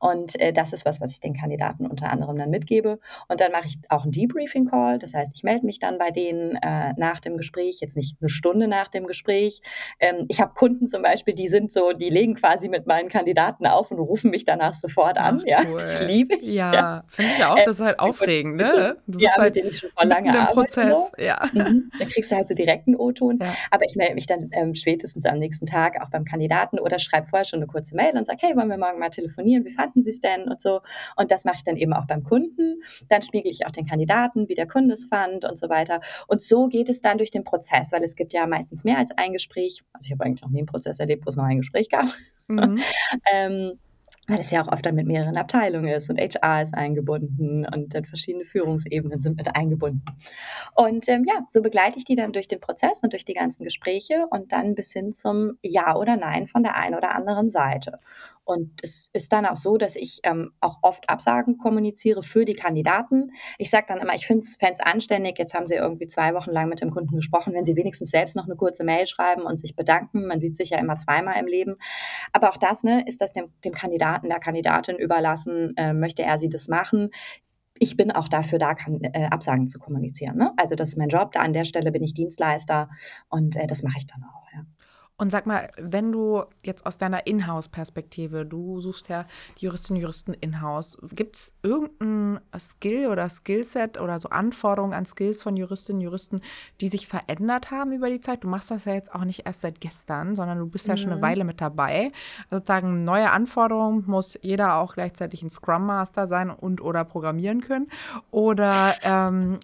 Und äh, das ist was, was ich den Kandidaten unter anderem dann mitgebe. Und dann mache ich auch einen Debriefing-Call. Das heißt, ich melde mich dann bei denen äh, nach dem Gespräch, jetzt nicht eine Stunde nach dem Gespräch. Ähm, ich habe Kunden zum Beispiel, die sind so, die legen quasi mit meinen Kandidaten auf und rufen mich danach sofort an. Ach, ja, cool. das liebe ich. Ja, ja. finde ich auch. Das ist halt ähm, aufregend, ne? Du bist ja, halt mit denen ich schon vor lange arbeite. Prozess, so. ja. Mhm. Dann kriegst du halt so direkt einen O-Ton. Ja. Aber ich melde mich dann ähm, spätestens am nächsten Tag auch beim Kandidaten oder schreibe vorher schon eine kurze Mail und sage, hey, wollen wir morgen mal telefonieren? Wie fanden Sie es denn? Und so. Und das mache ich dann eben auch beim Kunden. Dann spiegel ich auch den Kandidaten, wie der Kunde es fand und so weiter. Und so geht es dann durch den Prozess, weil es gibt ja meistens mehr als ein Gespräch. Also ich habe eigentlich noch nie einen Prozess erlebt, wo es noch ein Gespräch gab. Mhm. [LAUGHS] ähm, weil es ja auch oft dann mit mehreren Abteilungen ist und HR ist eingebunden und dann verschiedene Führungsebenen sind mit eingebunden. Und ähm, ja, so begleite ich die dann durch den Prozess und durch die ganzen Gespräche und dann bis hin zum Ja oder Nein von der einen oder anderen Seite. Und es ist dann auch so, dass ich ähm, auch oft Absagen kommuniziere für die Kandidaten. Ich sage dann immer, ich finde es anständig, jetzt haben Sie irgendwie zwei Wochen lang mit dem Kunden gesprochen, wenn Sie wenigstens selbst noch eine kurze Mail schreiben und sich bedanken. Man sieht sich ja immer zweimal im Leben. Aber auch das ne, ist das dem, dem Kandidaten, der Kandidatin überlassen, äh, möchte er sie das machen ich bin auch dafür da, kann, äh, Absagen zu kommunizieren. Ne? Also das ist mein Job. Da an der Stelle bin ich Dienstleister und äh, das mache ich dann auch. Ja. Und sag mal, wenn du jetzt aus deiner Inhouse-Perspektive, du suchst ja die Juristinnen und Juristen Inhouse, gibt es irgendein Skill oder Skillset oder so Anforderungen an Skills von Juristinnen und Juristen, die sich verändert haben über die Zeit? Du machst das ja jetzt auch nicht erst seit gestern, sondern du bist ja schon eine mhm. Weile mit dabei. Also sozusagen neue Anforderungen muss jeder auch gleichzeitig ein Scrum Master sein und oder programmieren können. Oder ähm,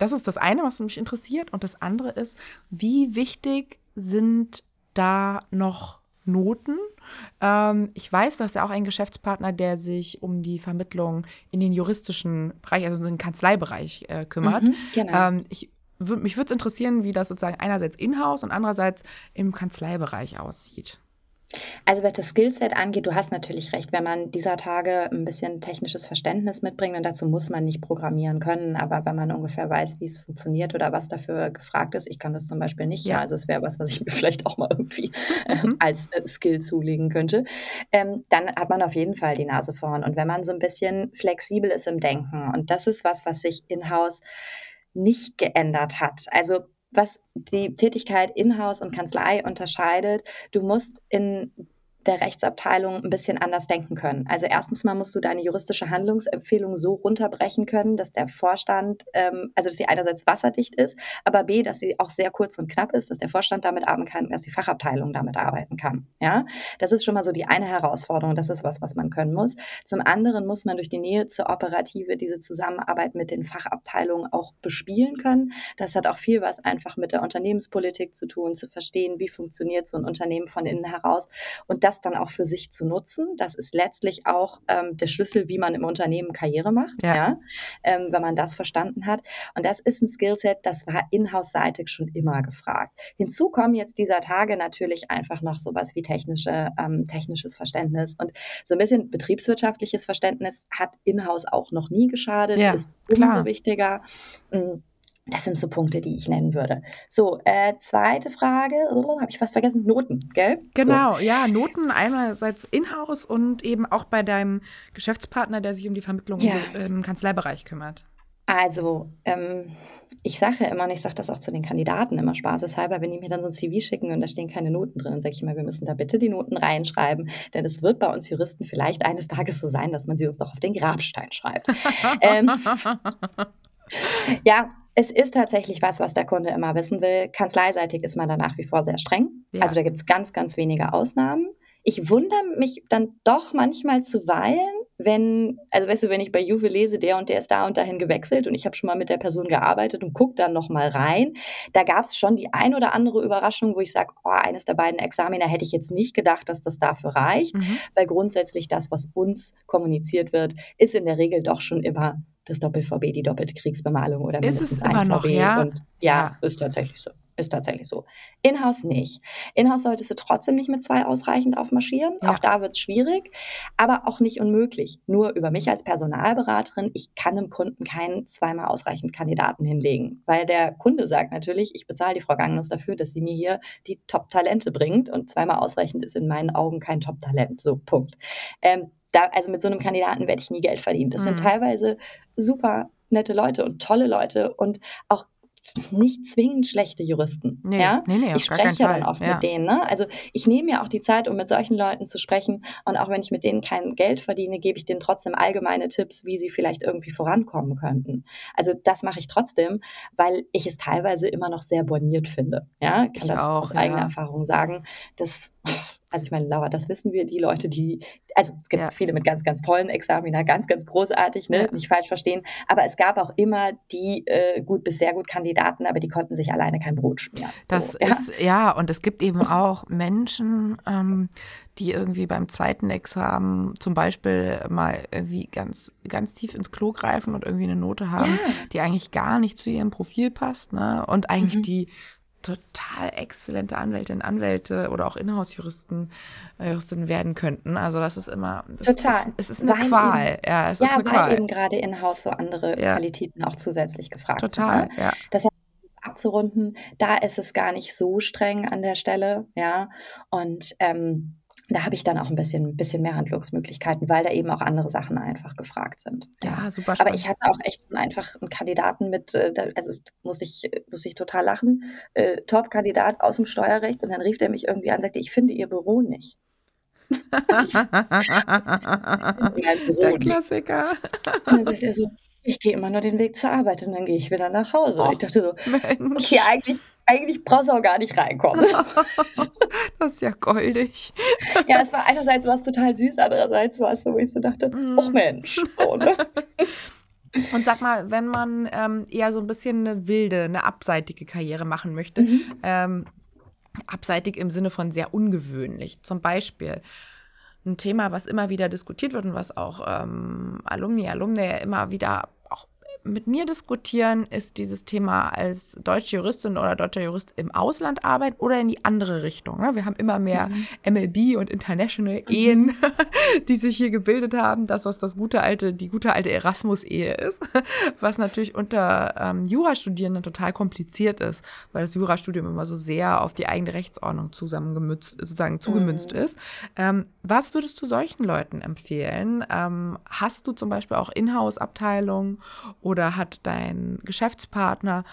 das ist das eine, was mich interessiert. Und das andere ist, wie wichtig sind da noch Noten. Ähm, ich weiß, du hast ja auch einen Geschäftspartner, der sich um die Vermittlung in den juristischen Bereich, also den Kanzleibereich äh, kümmert. Mhm, genau. ähm, ich, mich würde es interessieren, wie das sozusagen einerseits in-house und andererseits im Kanzleibereich aussieht. Also was das Skillset angeht, du hast natürlich recht, wenn man dieser Tage ein bisschen technisches Verständnis mitbringt und dazu muss man nicht programmieren können, aber wenn man ungefähr weiß, wie es funktioniert oder was dafür gefragt ist, ich kann das zum Beispiel nicht, ja. also es wäre was, was ich mir [LAUGHS] vielleicht auch mal irgendwie äh, mhm. als äh, Skill zulegen könnte, ähm, dann hat man auf jeden Fall die Nase vorn und wenn man so ein bisschen flexibel ist im Denken und das ist was, was sich in-house nicht geändert hat. Also was die Tätigkeit Inhouse und Kanzlei unterscheidet. Du musst in der Rechtsabteilung ein bisschen anders denken können. Also erstens mal musst du deine juristische Handlungsempfehlung so runterbrechen können, dass der Vorstand, ähm, also dass sie einerseits wasserdicht ist, aber b, dass sie auch sehr kurz und knapp ist, dass der Vorstand damit arbeiten kann, dass die Fachabteilung damit arbeiten kann. Ja, das ist schon mal so die eine Herausforderung. Das ist was, was man können muss. Zum anderen muss man durch die Nähe zur Operative diese Zusammenarbeit mit den Fachabteilungen auch bespielen können. Das hat auch viel was einfach mit der Unternehmenspolitik zu tun, zu verstehen, wie funktioniert so ein Unternehmen von innen heraus und das dann auch für sich zu nutzen. Das ist letztlich auch ähm, der Schlüssel, wie man im Unternehmen Karriere macht, ja. ja? Ähm, wenn man das verstanden hat. Und das ist ein Skillset, das war inhouse-seitig schon immer gefragt. Hinzu kommen jetzt dieser Tage natürlich einfach noch sowas wie technische, ähm, technisches Verständnis und so ein bisschen betriebswirtschaftliches Verständnis hat Inhouse auch noch nie geschadet, ja, ist umso wichtiger. Mm, das sind so Punkte, die ich nennen würde. So, äh, zweite Frage, [LAUGHS] oh, habe ich was vergessen? Noten, gell? Genau, so. ja, Noten einerseits in-house und eben auch bei deinem Geschäftspartner, der sich um die Vermittlung ja. im Kanzleibereich kümmert. Also, ähm, ich sage ja immer, und ich sage das auch zu den Kandidaten immer spaßeshalber, wenn die mir dann so ein CV schicken und da stehen keine Noten drin, dann sage ich immer, wir müssen da bitte die Noten reinschreiben, denn es wird bei uns Juristen vielleicht eines Tages so sein, dass man sie uns doch auf den Grabstein schreibt. [LAUGHS] ähm, ja, es ist tatsächlich was, was der Kunde immer wissen will. Kanzleiseitig ist man da nach wie vor sehr streng. Ja. Also da gibt es ganz, ganz wenige Ausnahmen. Ich wundere mich dann doch manchmal zuweilen, wenn, also weißt du, wenn ich bei Juve lese, der und der ist da und dahin gewechselt und ich habe schon mal mit der Person gearbeitet und gucke dann nochmal rein, da gab es schon die ein oder andere Überraschung, wo ich sage, oh, eines der beiden Examiner hätte ich jetzt nicht gedacht, dass das dafür reicht, mhm. weil grundsätzlich das, was uns kommuniziert wird, ist in der Regel doch schon immer das Doppel-VB, die doppelte Kriegsbemalung oder mindestens ist es immer ein noch, VB. Ja? Und ja, ja, ist tatsächlich so. Ist tatsächlich so. Inhouse nicht. Inhouse solltest du trotzdem nicht mit zwei ausreichend aufmarschieren. Ja. Auch da wird es schwierig, aber auch nicht unmöglich. Nur über mich als Personalberaterin, ich kann dem Kunden keinen zweimal ausreichend Kandidaten hinlegen, weil der Kunde sagt natürlich, ich bezahle die Frau Gangnus dafür, dass sie mir hier die Top-Talente bringt und zweimal ausreichend ist in meinen Augen kein Top-Talent. So, Punkt. Ähm, da, also mit so einem Kandidaten werde ich nie Geld verdienen. Das mhm. sind teilweise super nette Leute und tolle Leute und auch nicht zwingend schlechte Juristen. Nee, ja? nee, nee, ich spreche ja dann oft ja. mit denen. Ne? Also ich nehme ja auch die Zeit, um mit solchen Leuten zu sprechen. Und auch wenn ich mit denen kein Geld verdiene, gebe ich denen trotzdem allgemeine Tipps, wie sie vielleicht irgendwie vorankommen könnten. Also das mache ich trotzdem, weil ich es teilweise immer noch sehr borniert finde. Ja, kann ich das auch, aus eigener Erfahrung sagen. Das also ich meine, Laura, das wissen wir, die Leute, die, also es gibt ja. viele mit ganz, ganz tollen Examina, ganz, ganz großartig, ne? Ja. nicht falsch verstehen, aber es gab auch immer die äh, gut bis sehr gut Kandidaten, aber die konnten sich alleine kein Brot schmieren. Das so, ist, ja. ja, und es gibt eben auch Menschen, ähm, die irgendwie beim zweiten Examen zum Beispiel mal irgendwie ganz, ganz tief ins Klo greifen und irgendwie eine Note haben, die eigentlich gar nicht zu ihrem Profil passt, ne? Und eigentlich mhm. die total exzellente Anwältinnen, Anwälte oder auch Inhouse-Juristen, äh, Juristinnen werden könnten. Also das ist immer, das total. Ist, es ist eine weil Qual. Eben, ja, es ja, ist eine weil Qual. eben gerade Inhouse so andere ja. Qualitäten auch zusätzlich gefragt total, sind. Total, ne? ja. Das heißt, abzurunden, da ist es gar nicht so streng an der Stelle, ja. Und ähm, da habe ich dann auch ein bisschen, bisschen mehr Handlungsmöglichkeiten, weil da eben auch andere Sachen einfach gefragt sind. Ja, super spannend. Aber ich hatte auch echt einfach einen Kandidaten mit, äh, also muss ich, muss ich total lachen, äh, Top-Kandidat aus dem Steuerrecht und dann rief der mich irgendwie an und sagte, ich finde Ihr Büro nicht. [LAUGHS] Der Klassiker. Und dann sagt er so, ich gehe immer nur den Weg zur Arbeit und dann gehe ich wieder nach Hause. Oh, ich dachte so, Mensch. okay, eigentlich eigentlich brauchst du auch gar nicht reinkommen. [LAUGHS] das ist ja goldig. Ja, es war einerseits was total süß, andererseits war es so, wo ich so dachte, mm. oh Mensch. So, ne? [LAUGHS] Und sag mal, wenn man ähm, eher so ein bisschen eine wilde, eine abseitige Karriere machen möchte, mhm. ähm, abseitig im Sinne von sehr ungewöhnlich, zum Beispiel ein Thema, was immer wieder diskutiert wird und was auch ähm, Alumni, Alumni immer wieder mit mir diskutieren, ist dieses Thema als deutsche Juristin oder deutscher Jurist im Ausland arbeiten oder in die andere Richtung. Ne? Wir haben immer mehr mhm. MLB und International mhm. Ehen, [LAUGHS] die sich hier gebildet haben. Das, was das gute alte, die gute alte Erasmus-Ehe ist, [LAUGHS] was natürlich unter ähm, Jurastudierenden total kompliziert ist, weil das Jurastudium immer so sehr auf die eigene Rechtsordnung zusammengemützt, sozusagen zugemünzt mhm. ist. Ähm, was würdest du solchen Leuten empfehlen? Ähm, hast du zum Beispiel auch Inhouse-Abteilungen oder oder hat dein Geschäftspartner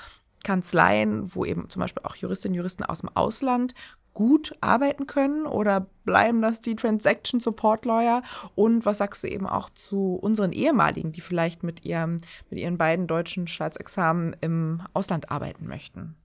Kanzleien, wo eben zum Beispiel auch Juristinnen und Juristen aus dem Ausland gut arbeiten können oder bleiben das die Transaction Support Lawyer? Und was sagst du eben auch zu unseren ehemaligen, die vielleicht mit, ihrem, mit ihren beiden deutschen Staatsexamen im Ausland arbeiten möchten?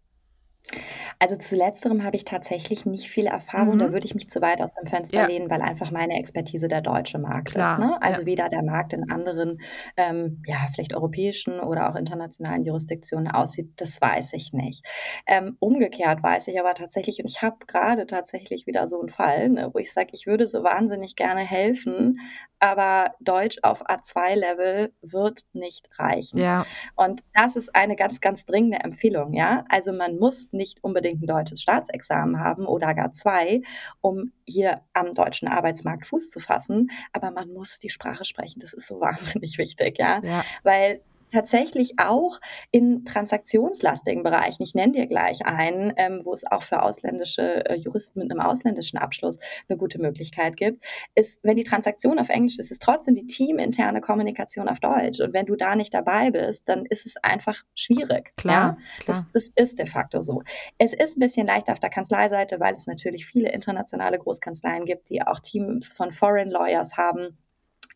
Also zu letzterem habe ich tatsächlich nicht viel Erfahrung. Mhm. Da würde ich mich zu weit aus dem Fenster ja. lehnen, weil einfach meine Expertise der deutsche Markt Klar. ist. Ne? Also ja. weder der Markt in anderen, ähm, ja, vielleicht europäischen oder auch internationalen Jurisdiktionen aussieht, das weiß ich nicht. Ähm, umgekehrt weiß ich aber tatsächlich, und ich habe gerade tatsächlich wieder so einen Fall, ne, wo ich sage, ich würde so wahnsinnig gerne helfen, aber Deutsch auf A2-Level wird nicht reichen. Ja. Und das ist eine ganz, ganz dringende Empfehlung. Ja, also man muss nicht unbedingt ein deutsches Staatsexamen haben oder gar zwei, um hier am deutschen Arbeitsmarkt Fuß zu fassen, aber man muss die Sprache sprechen. Das ist so [LAUGHS] wahnsinnig wichtig, ja, ja. weil tatsächlich auch in transaktionslastigen Bereichen, ich nenne dir gleich einen, ähm, wo es auch für ausländische äh, Juristen mit einem ausländischen Abschluss eine gute Möglichkeit gibt, ist, wenn die Transaktion auf Englisch ist, ist trotzdem die teaminterne Kommunikation auf Deutsch. Und wenn du da nicht dabei bist, dann ist es einfach schwierig. Klar, ja? klar. Das, das ist de facto so. Es ist ein bisschen leichter auf der Kanzleiseite, weil es natürlich viele internationale Großkanzleien gibt, die auch Teams von Foreign Lawyers haben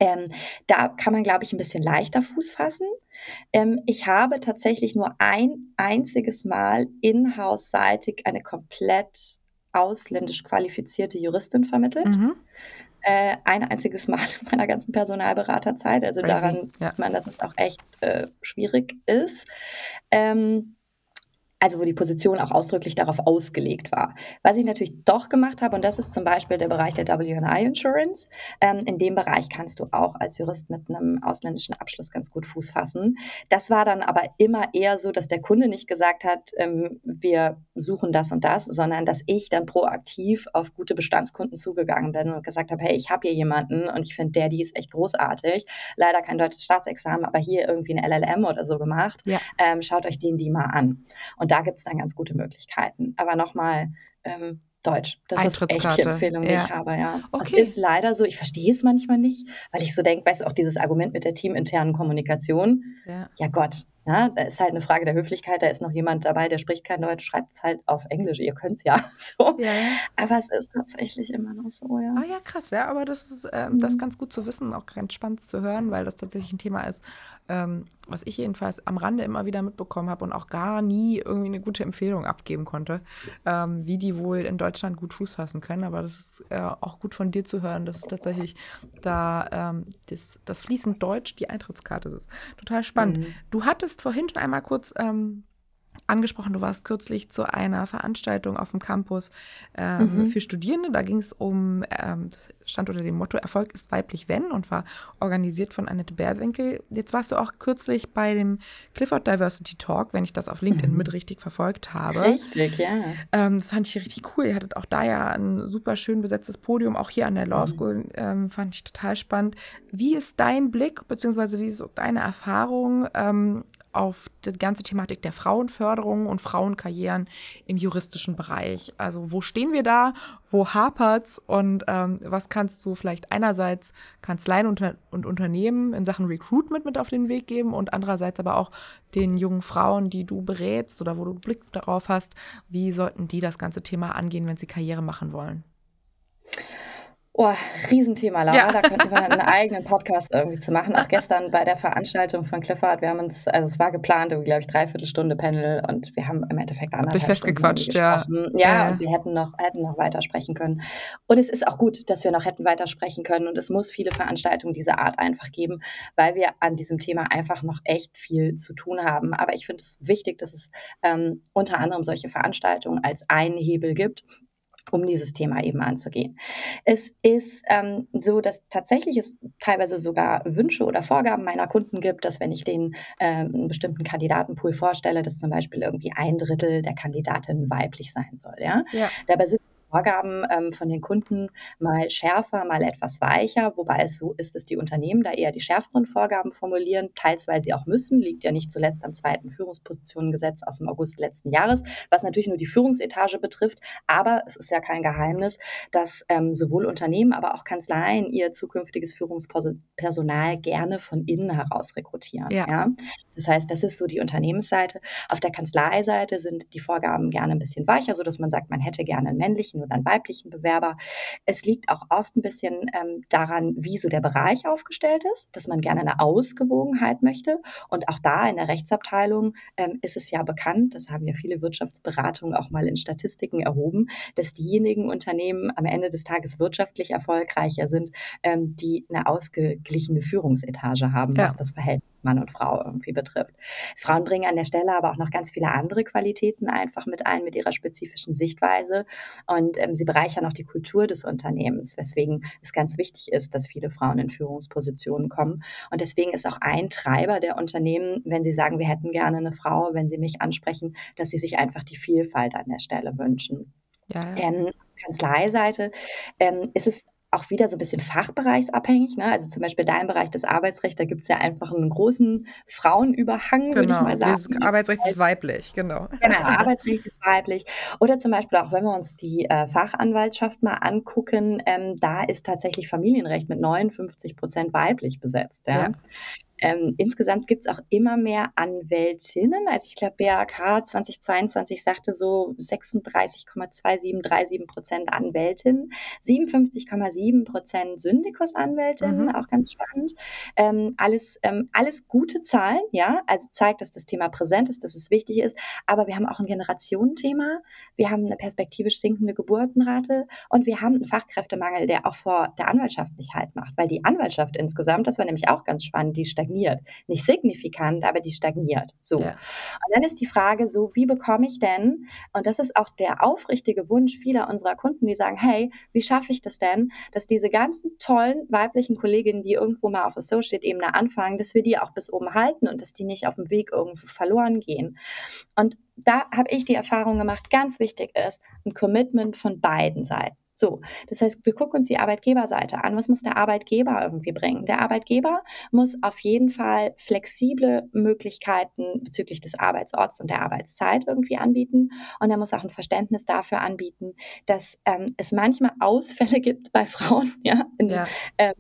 ähm, da kann man, glaube ich, ein bisschen leichter Fuß fassen. Ähm, ich habe tatsächlich nur ein einziges Mal in-house-seitig eine komplett ausländisch qualifizierte Juristin vermittelt. Mhm. Äh, ein einziges Mal in meiner ganzen Personalberaterzeit. Also Crazy. daran ja. sieht man, dass es auch echt äh, schwierig ist. Ähm, also wo die Position auch ausdrücklich darauf ausgelegt war. Was ich natürlich doch gemacht habe, und das ist zum Beispiel der Bereich der WNI Insurance, ähm, in dem Bereich kannst du auch als Jurist mit einem ausländischen Abschluss ganz gut Fuß fassen. Das war dann aber immer eher so, dass der Kunde nicht gesagt hat, ähm, wir suchen das und das, sondern dass ich dann proaktiv auf gute Bestandskunden zugegangen bin und gesagt habe, hey, ich habe hier jemanden und ich finde, der, die ist echt großartig. Leider kein deutsches Staatsexamen, aber hier irgendwie ein LLM oder so gemacht. Ja. Ähm, schaut euch den die mal an. Und da gibt es dann ganz gute Möglichkeiten. Aber nochmal, ähm, Deutsch. Das ist echt die Empfehlung, die ja. ich habe, ja. Okay. Es ist leider so, ich verstehe es manchmal nicht, weil ich so denke, weißt du, auch dieses Argument mit der teaminternen Kommunikation. Ja, ja Gott, ja, da ist halt eine Frage der Höflichkeit, da ist noch jemand dabei, der spricht kein Deutsch, schreibt es halt auf Englisch, ihr könnt es ja. [LAUGHS] So. Ja, Aber es ist tatsächlich immer noch so, ja. Ah ja, krass, ja, aber das ist, äh, das ist mhm. ganz gut zu wissen, auch ganz spannend zu hören, weil das tatsächlich ein Thema ist, ähm, was ich jedenfalls am Rande immer wieder mitbekommen habe und auch gar nie irgendwie eine gute Empfehlung abgeben konnte, ähm, wie die wohl in Deutschland gut Fuß fassen können. Aber das ist äh, auch gut von dir zu hören, dass es tatsächlich da ähm, das, das fließend Deutsch die Eintrittskarte ist. Total spannend. Mhm. Du hattest vorhin schon einmal kurz ähm, angesprochen, du warst kürzlich zu einer Veranstaltung auf dem Campus ähm, mhm. für Studierende. Da ging es um, ähm, das stand unter dem Motto Erfolg ist weiblich, wenn und war organisiert von Annette Bärwinkel. Jetzt warst du auch kürzlich bei dem Clifford Diversity Talk, wenn ich das auf LinkedIn mhm. mit richtig verfolgt habe. Richtig, ja. Ähm, das fand ich richtig cool. Ihr hattet auch da ja ein super schön besetztes Podium, auch hier an der Law mhm. School. Mhm. Fand ich total spannend. Wie ist dein Blick, beziehungsweise wie ist deine Erfahrung ähm, auf die ganze Thematik der Frauenförderung und Frauenkarrieren im juristischen Bereich. Also wo stehen wir da, wo hapert's und ähm, was kannst du vielleicht einerseits Kanzleien und, und Unternehmen in Sachen Recruitment mit auf den Weg geben und andererseits aber auch den jungen Frauen, die du berätst oder wo du Blick darauf hast, wie sollten die das ganze Thema angehen, wenn sie Karriere machen wollen? Oh, Riesenthema, Laura. Ja. Da könnte man einen [LAUGHS] eigenen Podcast irgendwie zu machen. Auch gestern bei der Veranstaltung von Clifford, wir haben uns, also es war geplant, glaube ich, dreiviertel Stunde Panel und wir haben im Endeffekt anderthalb festgequatscht, ja. ja. Ja, und wir hätten noch, hätten noch weitersprechen können. Und es ist auch gut, dass wir noch hätten weitersprechen können und es muss viele Veranstaltungen dieser Art einfach geben, weil wir an diesem Thema einfach noch echt viel zu tun haben. Aber ich finde es wichtig, dass es ähm, unter anderem solche Veranstaltungen als einen Hebel gibt, um dieses Thema eben anzugehen. Es ist ähm, so, dass tatsächlich es teilweise sogar Wünsche oder Vorgaben meiner Kunden gibt, dass wenn ich den ähm, einen bestimmten Kandidatenpool vorstelle, dass zum Beispiel irgendwie ein Drittel der Kandidatin weiblich sein soll. Ja? ja. Dabei sind Vorgaben ähm, von den Kunden mal schärfer, mal etwas weicher, wobei es so ist, dass die Unternehmen da eher die schärferen Vorgaben formulieren, teils weil sie auch müssen, liegt ja nicht zuletzt am zweiten Führungspositionengesetz aus dem August letzten Jahres, was natürlich nur die Führungsetage betrifft, aber es ist ja kein Geheimnis, dass ähm, sowohl Unternehmen, aber auch Kanzleien ihr zukünftiges Führungspersonal gerne von innen heraus rekrutieren. Ja. ja. Das heißt, das ist so die Unternehmensseite. Auf der Kanzleiseite sind die Vorgaben gerne ein bisschen weicher, sodass man sagt, man hätte gerne einen männlichen männlichen oder einen weiblichen Bewerber. Es liegt auch oft ein bisschen ähm, daran, wie so der Bereich aufgestellt ist, dass man gerne eine Ausgewogenheit möchte. Und auch da in der Rechtsabteilung ähm, ist es ja bekannt, das haben ja viele Wirtschaftsberatungen auch mal in Statistiken erhoben, dass diejenigen Unternehmen am Ende des Tages wirtschaftlich erfolgreicher sind, ähm, die eine ausgeglichene Führungsetage haben, ja. was das Verhältnis Mann und Frau irgendwie betrifft. Frauen bringen an der Stelle aber auch noch ganz viele andere Qualitäten einfach mit ein, mit ihrer spezifischen Sichtweise. Und ähm, sie bereichern auch die Kultur des Unternehmens, weswegen es ganz wichtig ist, dass viele Frauen in Führungspositionen kommen. Und deswegen ist auch ein Treiber der Unternehmen, wenn sie sagen, wir hätten gerne eine Frau, wenn sie mich ansprechen, dass sie sich einfach die Vielfalt an der Stelle wünschen. Ja, ja. Ähm, Kanzleiseite ähm, ist es auch wieder so ein bisschen fachbereichsabhängig. Ne? Also zum Beispiel dein Bereich des Arbeitsrechts, da gibt es ja einfach einen großen Frauenüberhang, genau, würde ich mal sagen. Genau, Arbeitsrecht ist weiblich, genau. [LAUGHS] Genau, Arbeitsrecht ist weiblich. Oder zum Beispiel auch, wenn wir uns die äh, Fachanwaltschaft mal angucken, ähm, da ist tatsächlich Familienrecht mit 59 Prozent weiblich besetzt. Ja? ja. Ähm, insgesamt gibt es auch immer mehr Anwältinnen. Also ich glaube, BAK 2022 sagte so 36,2737 Prozent Anwältinnen, 57,7 Prozent Syndikusanwältinnen, mhm. auch ganz spannend. Ähm, alles, ähm, alles gute Zahlen, ja, also zeigt, dass das Thema präsent ist, dass es wichtig ist. Aber wir haben auch ein Generationenthema, wir haben eine perspektivisch sinkende Geburtenrate und wir haben einen Fachkräftemangel, der auch vor der Anwaltschaft nicht halt macht, weil die Anwaltschaft insgesamt, das war nämlich auch ganz spannend, die stagniert stagniert. Nicht signifikant, aber die stagniert. So. Ja. Und dann ist die Frage so, wie bekomme ich denn, und das ist auch der aufrichtige Wunsch vieler unserer Kunden, die sagen, hey, wie schaffe ich das denn, dass diese ganzen tollen weiblichen Kolleginnen, die irgendwo mal auf Associate-Ebene anfangen, dass wir die auch bis oben halten und dass die nicht auf dem Weg irgendwo verloren gehen. Und da habe ich die Erfahrung gemacht, ganz wichtig ist ein Commitment von beiden Seiten. So, das heißt, wir gucken uns die Arbeitgeberseite an. Was muss der Arbeitgeber irgendwie bringen? Der Arbeitgeber muss auf jeden Fall flexible Möglichkeiten bezüglich des Arbeitsorts und der Arbeitszeit irgendwie anbieten. Und er muss auch ein Verständnis dafür anbieten, dass ähm, es manchmal Ausfälle [LAUGHS] gibt bei Frauen, ja, in, ja. Ähm,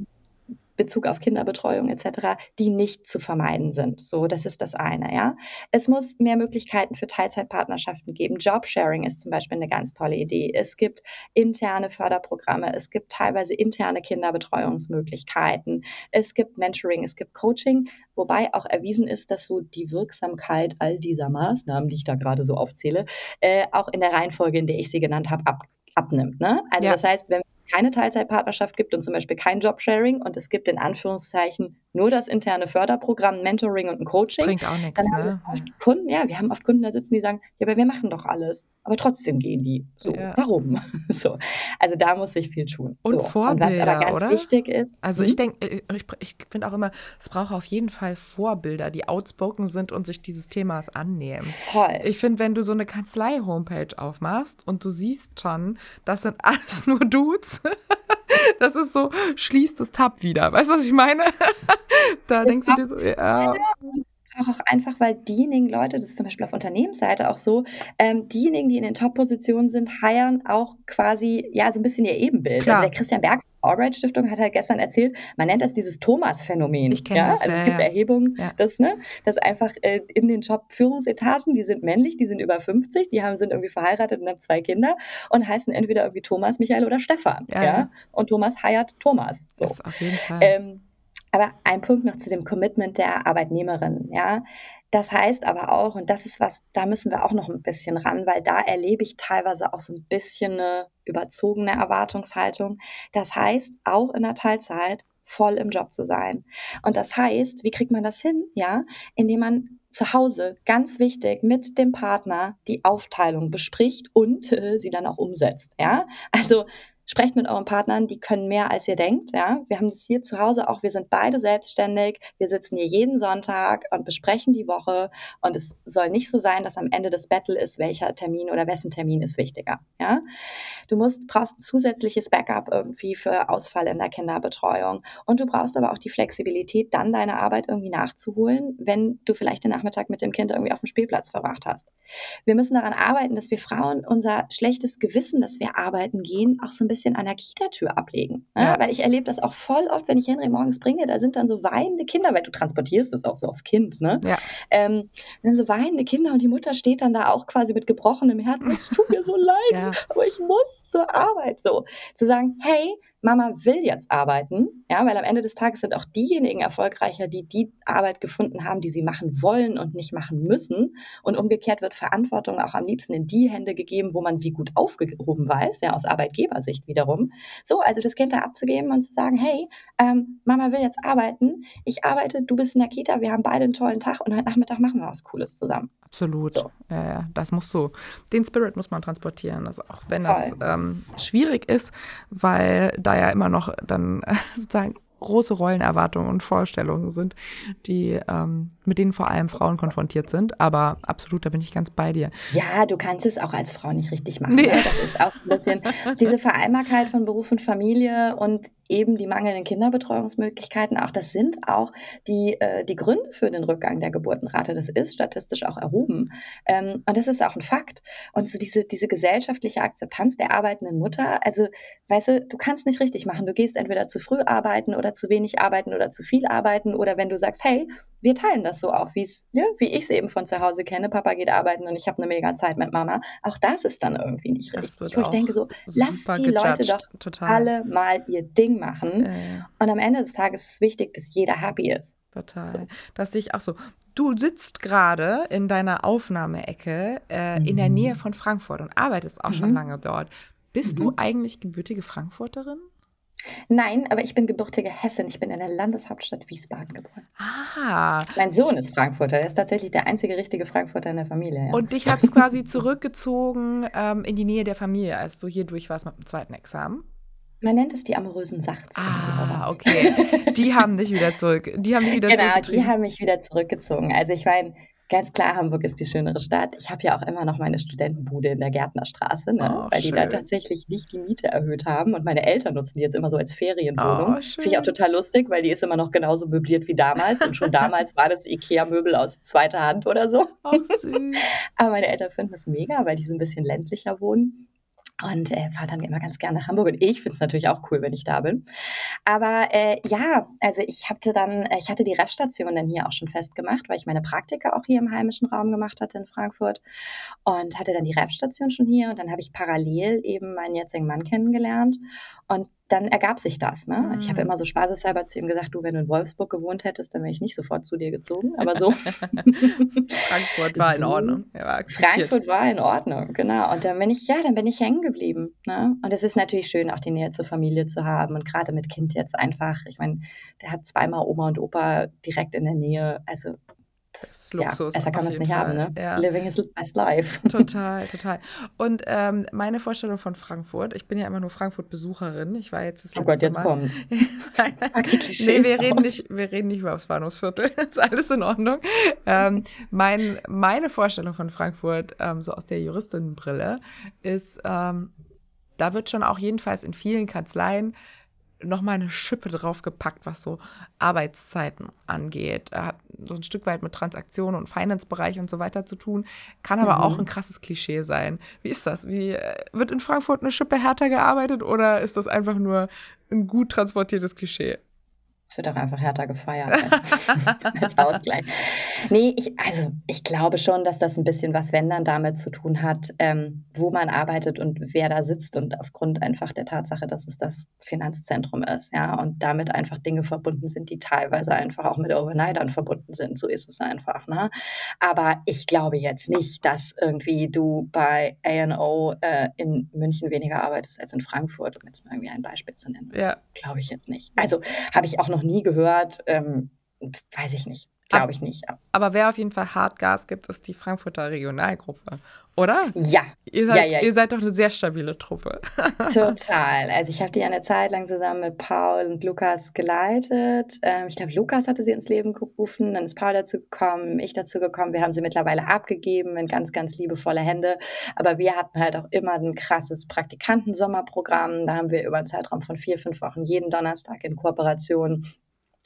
Bezug auf Kinderbetreuung etc., die nicht zu vermeiden sind. So, das ist das eine, ja. Es muss mehr Möglichkeiten für Teilzeitpartnerschaften geben. Jobsharing ist zum Beispiel eine ganz tolle Idee. Es gibt interne Förderprogramme, es gibt teilweise interne Kinderbetreuungsmöglichkeiten, es gibt Mentoring, es gibt Coaching, wobei auch erwiesen ist, dass so die Wirksamkeit all dieser Maßnahmen, die ich da gerade so aufzähle, äh, auch in der Reihenfolge, in der ich sie genannt habe, ab abnimmt. Ne? Also ja. das heißt, wenn keine Teilzeitpartnerschaft gibt und zum Beispiel kein Jobsharing und es gibt in Anführungszeichen nur das interne Förderprogramm, Mentoring und ein Coaching. Bringt auch nichts, dann ne? Haben wir Kunden, ja, wir haben oft Kunden da sitzen, die sagen, ja, aber wir machen doch alles. Aber trotzdem gehen die. So, ja. warum? [LAUGHS] so. Also da muss sich viel tun. Und so. Vorbilder, und was aber ganz oder? wichtig ist. Also hm? ich denke, äh, ich, ich finde auch immer, es braucht auf jeden Fall Vorbilder, die outspoken sind und sich dieses Themas annehmen. Voll. Ich finde, wenn du so eine Kanzlei-Homepage aufmachst und du siehst schon, das sind [LAUGHS] alles nur Dudes, [LAUGHS] das ist so, schließt das Tab wieder. Weißt du, was ich meine? [LAUGHS] da denkst du dir so, ja. Auch einfach, weil diejenigen Leute, das ist zum Beispiel auf Unternehmensseite auch so, ähm, diejenigen, die in den Top-Positionen sind, heiern auch quasi, ja, so ein bisschen ihr Ebenbild. Also Klar. Also der Christian Berg Albright Stiftung hat halt gestern erzählt, man nennt das dieses Thomas-Phänomen. Ich kenne ja? das. Also es gibt ja. Erhebungen, ja. dass, ne, dass einfach äh, in den Job-Führungsetagen, die sind männlich, die sind über 50, die haben, sind irgendwie verheiratet und haben zwei Kinder und heißen entweder irgendwie Thomas, Michael oder Stefan. Ja. ja? Und Thomas heiert Thomas. So. Das auf jeden Fall. Ähm, aber ein Punkt noch zu dem Commitment der Arbeitnehmerin, ja. Das heißt aber auch, und das ist was, da müssen wir auch noch ein bisschen ran, weil da erlebe ich teilweise auch so ein bisschen eine überzogene Erwartungshaltung. Das heißt, auch in der Teilzeit voll im Job zu sein. Und das heißt, wie kriegt man das hin? Ja, indem man zu Hause, ganz wichtig, mit dem Partner die Aufteilung bespricht und äh, sie dann auch umsetzt. Ja, also Sprecht mit euren Partnern, die können mehr als ihr denkt. Ja? Wir haben das hier zu Hause auch, wir sind beide selbstständig. Wir sitzen hier jeden Sonntag und besprechen die Woche. Und es soll nicht so sein, dass am Ende des Battle ist, welcher Termin oder wessen Termin ist wichtiger. Ja? Du musst, brauchst ein zusätzliches Backup irgendwie für Ausfall in der Kinderbetreuung. Und du brauchst aber auch die Flexibilität, dann deine Arbeit irgendwie nachzuholen, wenn du vielleicht den Nachmittag mit dem Kind irgendwie auf dem Spielplatz verbracht hast. Wir müssen daran arbeiten, dass wir Frauen unser schlechtes Gewissen, dass wir arbeiten gehen, auch so ein bisschen bisschen an der Kitatür ablegen. Ne? Ja. Weil ich erlebe das auch voll oft, wenn ich Henry morgens bringe, da sind dann so weinende Kinder, weil du transportierst das auch so aufs Kind, ne? Ja. Ähm, und dann so weinende Kinder und die Mutter steht dann da auch quasi mit gebrochenem Herzen. Es tut mir so [LAUGHS] leid, Ja. aber ich muss zur Arbeit. So zu sagen, hey, Mama will jetzt arbeiten, ja, weil am Ende des Tages sind auch diejenigen erfolgreicher, die die Arbeit gefunden haben, die sie machen wollen und nicht machen müssen. Und umgekehrt wird Verantwortung auch am liebsten in die Hände gegeben, wo man sie gut aufgehoben weiß, ja, aus Arbeitgebersicht wiederum. So, also das Kind da abzugeben und zu sagen, hey, ähm, Mama will jetzt arbeiten, ich arbeite, du bist in der Kita, wir haben beide einen tollen Tag und heute Nachmittag machen wir was Cooles zusammen. Absolut. So. Ja, ja, das muss so. Den Spirit muss man transportieren. Also auch wenn das Voll. ähm, schwierig ist, weil da ja immer noch dann äh, [LAUGHS] sozusagen große Rollenerwartungen und Vorstellungen sind, die ähm, mit denen vor allem Frauen konfrontiert sind. Aber absolut, da bin ich ganz bei dir. Ja, du kannst es auch als Frau nicht richtig machen. Nee. Ne? Das ist auch ein bisschen [LAUGHS] diese Vereinbarkeit von Beruf und Familie und eben die mangelnden Kinderbetreuungsmöglichkeiten. Auch das sind auch die, äh, die Gründe für den Rückgang der Geburtenrate. Das ist statistisch auch erhoben. Ähm, und das ist auch ein Fakt. Und so diese, diese gesellschaftliche Akzeptanz der arbeitenden Mutter, also, weißt du, du kannst nicht richtig machen. Du gehst entweder zu früh arbeiten oder zu wenig arbeiten oder zu viel arbeiten. Oder wenn du sagst, hey, wir teilen das so auf, wie's, ja, wie ich es eben von zu Hause kenne. Papa geht arbeiten und ich habe eine mega Zeit mit Mama. Auch das ist dann irgendwie nicht richtig. Wo ich denke so, lass die Leute gejudged. doch Total. alle mal ihr Ding machen. Äh, Und am Ende des Tages ist es wichtig, dass jeder happy ist. Total. Das sehe ich auch so. Du sitzt gerade in deiner Aufnahmeecke äh, in der Mhm. Nähe von Frankfurt und arbeitest auch schon Mhm. lange dort. Bist Mhm. du eigentlich gebürtige Frankfurterin? Nein, aber ich bin gebürtige Hessin. Ich bin in der Landeshauptstadt Wiesbaden geboren. Ah, Mein Sohn ist Frankfurter. Er ist tatsächlich der einzige richtige Frankfurter in der Familie. Ja. und dich hat es quasi zurückgezogen ähm, in die Nähe der Familie, als du hier durch warst mit dem zweiten Examen. Man nennt es die amorösen Sachzwänge. Ah, okay. Die haben dich wieder zurück. Die haben dich wieder genau, die haben mich wieder zurückgezogen. Also ich meine, ganz klar, Hamburg ist die schönere Stadt. Ich habe ja auch immer noch meine Studentenbude in der Gärtnerstraße, ne? Oh, weil die da schön. tatsächlich nicht die Miete erhöht haben. Und meine Eltern nutzen die jetzt immer so als Ferienwohnung. Oh, Finde ich auch schön. total lustig, weil die ist immer noch genauso möbliert wie damals. Und schon damals war das Ikea-Möbel aus zweiter Hand oder so. Süß. [LAUGHS] Aber meine Eltern finden das mega, weil die so ein bisschen ländlicher wohnen. Und äh, fahren dann immer ganz gerne nach Hamburg. Und ich finde es natürlich auch cool, wenn ich da bin. Aber äh, ja, also ich hatte dann, äh, ich hatte die Ref-Station dann hier auch schon festgemacht, weil ich meine Praktika auch hier im heimischen Raum gemacht hatte in Frankfurt. Und hatte dann die Ref-Station schon hier. Und dann habe ich parallel eben meinen jetzigen Mann kennengelernt. Und dann ergab sich das. Ne? Also ich habe Mhm. immer so spaßeshalber zu ihm gesagt, du, wenn du in Wolfsburg gewohnt hättest, dann wäre ich nicht sofort zu dir gezogen. Aber so. [LAUGHS] Frankfurt war in So. Ordnung. Er war. Frankfurt war in Ordnung, genau. Und dann bin ich, ja, dann bin ich hängen geblieben. Ne? Und es ist natürlich schön, auch die Nähe zur Familie zu haben. Und gerade mit Kind jetzt einfach, ich meine, der hat zweimal Oma und Opa direkt in der Nähe. Also, Ist ja, Luxus. besser kann man es nicht haben, Fall. ne? Ja. Living his best life. [LAUGHS] Total, total. Und ähm, meine Vorstellung von Frankfurt, ich bin ja immer nur Frankfurt-Besucherin. Ich war jetzt das Oh letzte Gott, jetzt Mal. kommt. [LAUGHS] Nee, wir reden, nicht, wir reden nicht über das Bahnhofsviertel. [LAUGHS] ist alles in Ordnung. Ähm, mein, meine Vorstellung von Frankfurt, ähm, so aus der Juristinnenbrille, ist, ähm, da wird schon auch jedenfalls in vielen Kanzleien nochmal eine Schippe draufgepackt, was so Arbeitszeiten angeht. Er hat so ein Stück weit mit Transaktionen und Finance-Bereich und so weiter zu tun, kann aber Mhm. auch ein krasses Klischee sein. Wie ist das? Wie, äh, wird in Frankfurt eine Schippe härter gearbeitet oder ist das einfach nur ein gut transportiertes Klischee? Es wird auch einfach härter gefeiert als, [LAUGHS] als Ausgleich. Nee, ich, also ich glaube schon, dass das ein bisschen was, wenn dann damit zu tun hat, ähm, wo man arbeitet und wer da sitzt und aufgrund einfach der Tatsache, dass es das Finanzzentrum ist, ja, und damit einfach Dinge verbunden sind, die teilweise einfach auch mit Overnightern verbunden sind. So ist es einfach, ne? Aber ich glaube jetzt nicht, dass irgendwie du bei A&O äh, in München weniger arbeitest als in Frankfurt, um jetzt mal irgendwie ein Beispiel zu nennen. Ja. Glaube ich jetzt nicht. Also habe ich auch noch nie gehört. Ähm, weiß ich nicht. Glaube ich nicht. Aber wer auf jeden Fall hart Gas gibt, ist die Frankfurter Regionalgruppe, oder? Ja, Ihr seid, Ja, ja. Ihr seid doch eine sehr stabile Truppe. [LAUGHS] total. Also ich habe die eine Zeit lang zusammen mit Paul und Lukas geleitet. Ähm, ich glaube, Lukas hatte sie ins Leben gerufen, dann ist Paul dazu gekommen, ich dazu gekommen. Wir haben sie mittlerweile abgegeben in ganz, ganz liebevolle Hände. Aber wir hatten halt auch immer ein krasses Praktikantensommerprogramm. Da haben wir über einen Zeitraum von vier, fünf Wochen jeden Donnerstag in Kooperation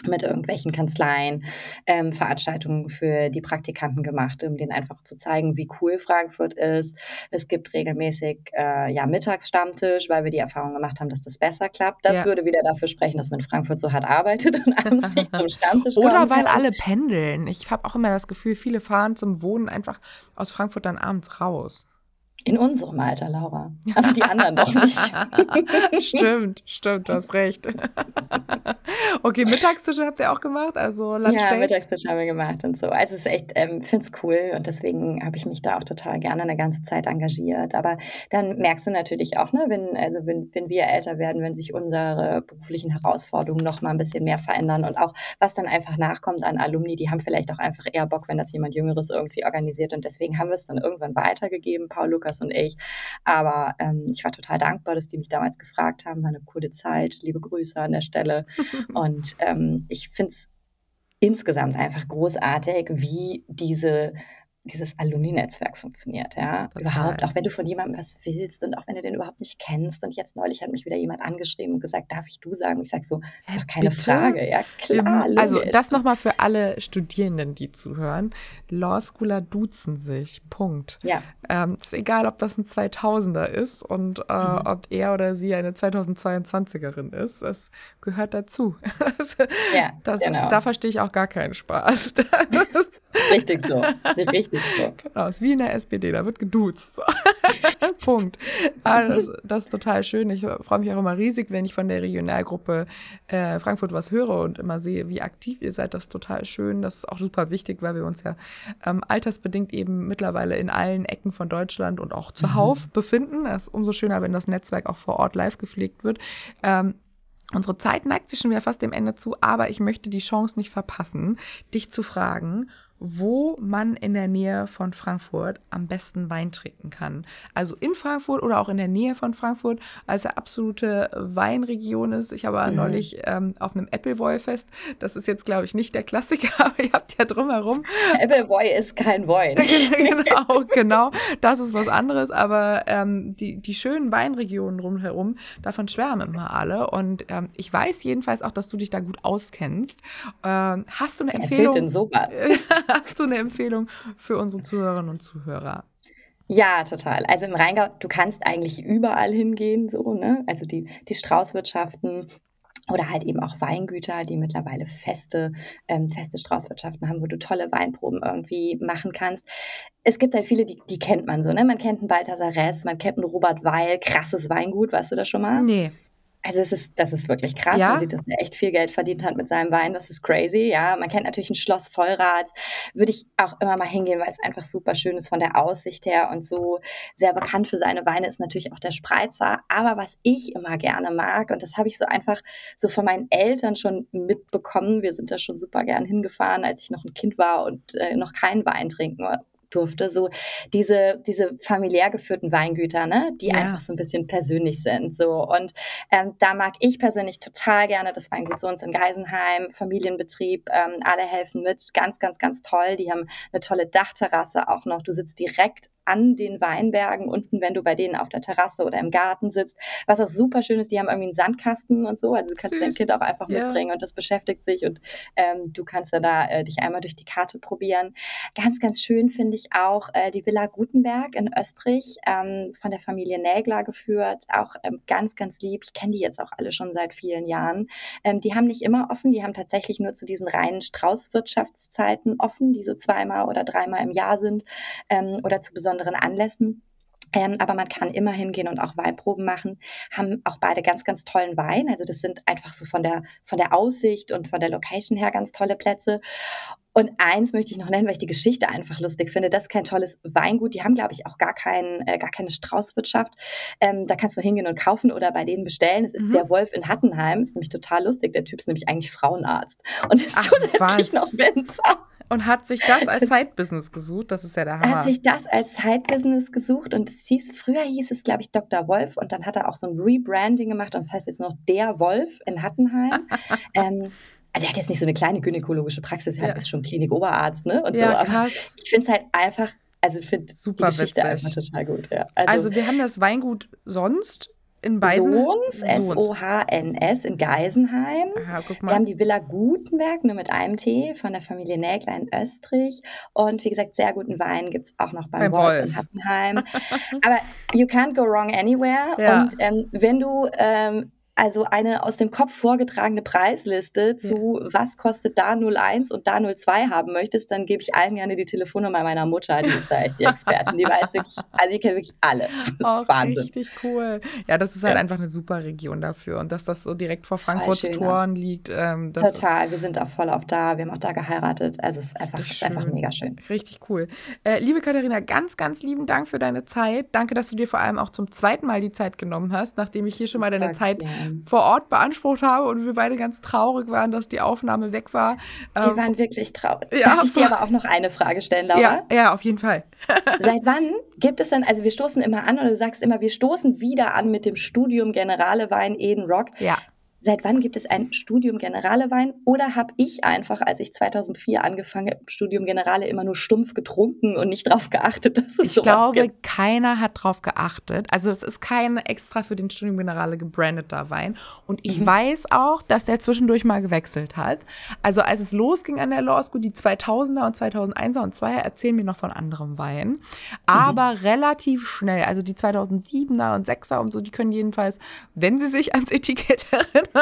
mit irgendwelchen Kanzleien ähm, Veranstaltungen für die Praktikanten gemacht, um denen einfach zu zeigen, wie cool Frankfurt ist. Es gibt regelmäßig äh, ja, Mittagsstammtisch, weil wir die Erfahrung gemacht haben, dass das besser klappt. Das ja. würde wieder dafür sprechen, dass man in Frankfurt so hart arbeitet und [LAUGHS] abends nicht zum Stammtisch Oder weil alle pendeln. Ich habe auch immer das Gefühl, viele fahren zum Wohnen einfach aus Frankfurt dann abends raus. In unserem Alter, Laura. Aber die anderen doch nicht. [LAUGHS] stimmt, stimmt, du hast recht. okay, Mittagstische habt ihr auch gemacht? Also Lunch Ja, Mittagstische haben wir gemacht und so. Also es ist echt, ähm, finde es cool und deswegen habe ich mich da auch total gerne eine ganze Zeit engagiert. Aber dann merkst du natürlich auch, ne, wenn, also wenn, wenn wir älter werden, wenn sich unsere beruflichen Herausforderungen noch mal ein bisschen mehr verändern und auch was dann einfach nachkommt an Alumni, die haben vielleicht auch einfach eher Bock, wenn das jemand Jüngeres irgendwie organisiert und deswegen haben wir es dann irgendwann weitergegeben, Paul Lukas Lukas und ich. Aber ähm, ich war total dankbar, dass die mich damals gefragt haben. War eine coole Zeit. Liebe Grüße an der Stelle. [LAUGHS] und ähm, ich finde es insgesamt einfach großartig, wie diese dieses Alumni-Netzwerk funktioniert, ja. Total. Überhaupt, auch wenn du von jemandem was willst und auch wenn du den überhaupt nicht kennst. Und jetzt neulich hat mich wieder jemand angeschrieben und gesagt, darf ich du sagen? Ich sage so, ist doch keine Bitte? Frage, ja klar. Also das nochmal für alle Studierenden, die zuhören. Law Schooler duzen sich, Punkt. Ja. Ähm, ist egal, ob das ein 2000er ist und äh, mhm. ob er oder sie eine 2022erin ist. Es gehört dazu. [LAUGHS] ja, das, genau. Da verstehe ich auch gar keinen Spaß. [LAUGHS] Richtig so. Richtig so. [LAUGHS] Genau, ist wie in der SPD, da wird geduzt. [LAUGHS] Punkt. Ah, das, das, ist total schön. Ich freue mich auch immer riesig, wenn ich von der Regionalgruppe äh, Frankfurt was höre und immer sehe, wie aktiv ihr seid. Das ist total schön. Das ist auch super wichtig, weil wir uns ja ähm, altersbedingt eben mittlerweile in allen Ecken von Deutschland und auch zuhauf mhm. befinden. Das ist umso schöner, wenn das Netzwerk auch vor Ort live gepflegt wird. Ähm, Unsere Zeit neigt sich schon wieder fast dem Ende zu, aber ich möchte die Chance nicht verpassen, dich zu fragen, wo man in der Nähe von Frankfurt am besten Wein trinken kann. Also in Frankfurt oder auch in der Nähe von Frankfurt, als eine absolute Weinregion ist. Ich habe mhm. neulich ähm, auf einem Appleboy-Fest, das ist jetzt, glaube ich, nicht der Klassiker, [LAUGHS] aber ihr habt ja drumherum. Appleboy ist kein Wein. [LAUGHS] genau, genau. Das ist was anderes, aber ähm, die, die schönen Weinregionen rundherum, davon schwärmen immer alle. Und ähm, ich weiß jedenfalls auch, dass du dich da gut auskennst. Ähm, hast du eine Empfehlung? Erzählt denn sowas? [LAUGHS] [LAUGHS] Hast du eine Empfehlung für unsere Zuhörerinnen und Zuhörer? Ja, total. Also im Rheingau, du kannst eigentlich überall hingehen, so, ne? Also die, die Straußwirtschaften, oder halt eben auch Weingüter, die mittlerweile feste, ähm, feste Straußwirtschaften haben, wo du tolle Weinproben irgendwie machen kannst. Es gibt halt viele, die, die kennt man so, ne? Man kennt einen Balthasar Ress, man kennt einen Robert Weil, krasses Weingut, weißt du das schon mal? Nee. Also es ist, das ist wirklich krass. Ja? Sieht, dass er echt viel Geld verdient hat mit seinem Wein. Das ist crazy. Ja, man kennt natürlich ein Schloss Vollrad. Würde ich auch immer mal hingehen, weil es einfach super schön ist von der Aussicht her und so sehr bekannt für seine Weine ist natürlich auch der Spreizer. Aber was ich immer gerne mag und das habe ich so einfach so von meinen Eltern schon mitbekommen. Wir sind da schon super gern hingefahren, als ich noch ein Kind war und äh, noch keinen Wein trinken durfte. So diese, diese familiär geführten Weingüter, ne, die ja. einfach so ein bisschen persönlich sind. So. Und ähm, da mag ich persönlich total gerne das Weingut so uns in Geisenheim, Familienbetrieb, ähm, alle helfen mit. Ganz, ganz, ganz toll. Die haben eine tolle Dachterrasse auch noch. Du sitzt direkt an den Weinbergen unten, wenn du bei denen auf der Terrasse oder im Garten sitzt. Was auch super schön ist, die haben irgendwie einen Sandkasten und so. Also du kannst Süß. dein Kind auch einfach ja. mitbringen und das beschäftigt sich und ähm, du kannst dann da äh, dich einmal durch die Karte probieren. Ganz, ganz schön finde ich auch äh, die Villa Gutenberg in Österreich ähm, von der Familie Nägler geführt. Auch ähm, ganz, ganz lieb. Ich kenne die jetzt auch alle schon seit vielen Jahren. Ähm, die haben nicht immer offen, die haben tatsächlich nur zu diesen reinen Straußwirtschaftszeiten offen, die so zweimal oder dreimal im Jahr sind ähm, oder zu besonderen besonderen Anlässen. Ähm, aber man kann immer hingehen und auch Weinproben machen. Haben auch beide ganz, ganz tollen Wein. Also das sind einfach so von der, von der Aussicht und von der Location her ganz tolle Plätze. Und eins möchte ich noch nennen, weil ich die Geschichte einfach lustig finde. Das ist kein tolles Weingut. Die haben, glaube ich, auch gar, kein, äh, gar keine Straußwirtschaft. Ähm, da kannst du hingehen und kaufen oder bei denen bestellen. Es ist mhm. der Wolf in Hattenheim. Ist nämlich total lustig. Der Typ ist nämlich eigentlich Frauenarzt und ist Ach, zusätzlich was? noch Winzer. Und hat sich das als [LAUGHS] Side-Business gesucht? Das ist ja der Hammer. Er hat sich das als Side-Business gesucht und es hieß, früher hieß es, glaube ich, Dr. Wolf und dann hat er auch so ein Rebranding gemacht und das heißt jetzt noch der Wolf in Hattenheim. [LAUGHS] ähm, also er hat jetzt nicht so eine kleine gynäkologische Praxis, er ja. ist schon Klinik-Oberarzt, ne? Und ja, so, aber ich finde es halt einfach, also ich finde die Geschichte witzig. einfach total gut. Ja. Also, also wir haben das Weingut sonst in Beisen Sohns, S-O-H-N-S, in Geisenheim. Aha, guck Wir mal. haben die Villa Gutenberg, nur mit einem T, von der Familie Nägler in Österreich. Und wie gesagt, sehr guten Wein gibt es auch noch beim, Beim Wolf, in Wolf. Hattenheim. [LAUGHS] Aber you can't go wrong anywhere. Ja. Und ähm, wenn du ähm, also eine aus dem Kopf vorgetragene Preisliste zu was kostet da 01 und da 02 haben möchtest, dann gebe ich allen gerne die Telefonnummer meiner Mutter, die ist da echt die Expertin. Die weiß wirklich, also die kennt wirklich alle. [LAUGHS] Das ist Oh, Wahnsinn. richtig cool. Ja, das ist halt Ja. einfach eine super Region dafür. Und dass das so direkt vor Frankfurts ja. Toren liegt, ähm, Total, wir sind auch voll auf da, wir haben auch da geheiratet. Also es ist einfach, ist einfach mega schön. richtig cool. Äh, liebe Katharina, ganz, ganz lieben Dank für deine Zeit. Danke, dass du dir vor allem auch zum zweiten Mal die Zeit genommen hast, nachdem ich hier schon mal deine Zeit gern. Vor Ort beansprucht habe und wir beide ganz traurig waren, dass die Aufnahme weg war. Wir Ähm, waren wirklich traurig. Ja, Darf ich dir aber auch noch eine Frage stellen, Laura? ja, ja, auf jeden Fall. [LAUGHS] Seit wann gibt es denn, also wir stoßen immer an oder du sagst immer, wir stoßen wieder an mit dem Studium Generale Wein Eden Rock. Ja. Seit wann gibt es ein Studium Generale Wein? Oder habe ich einfach, als ich 2004 angefangen habe, Studium Generale immer nur stumpf getrunken und nicht darauf geachtet, dass es Ich sowas glaube, gibt? keiner hat drauf geachtet. Also es ist kein extra für den Studium Generale gebrandeter Wein. Und ich Mhm. weiß auch, dass der zwischendurch mal gewechselt hat. Also als es losging an der Law School, die 2000er und 2001er und 2er erzählen mir noch von anderem Wein. Mhm. Aber relativ schnell, also die 2007er und 6er und so, die können jedenfalls, wenn sie sich ans Etikett [LAUGHS] erinnern,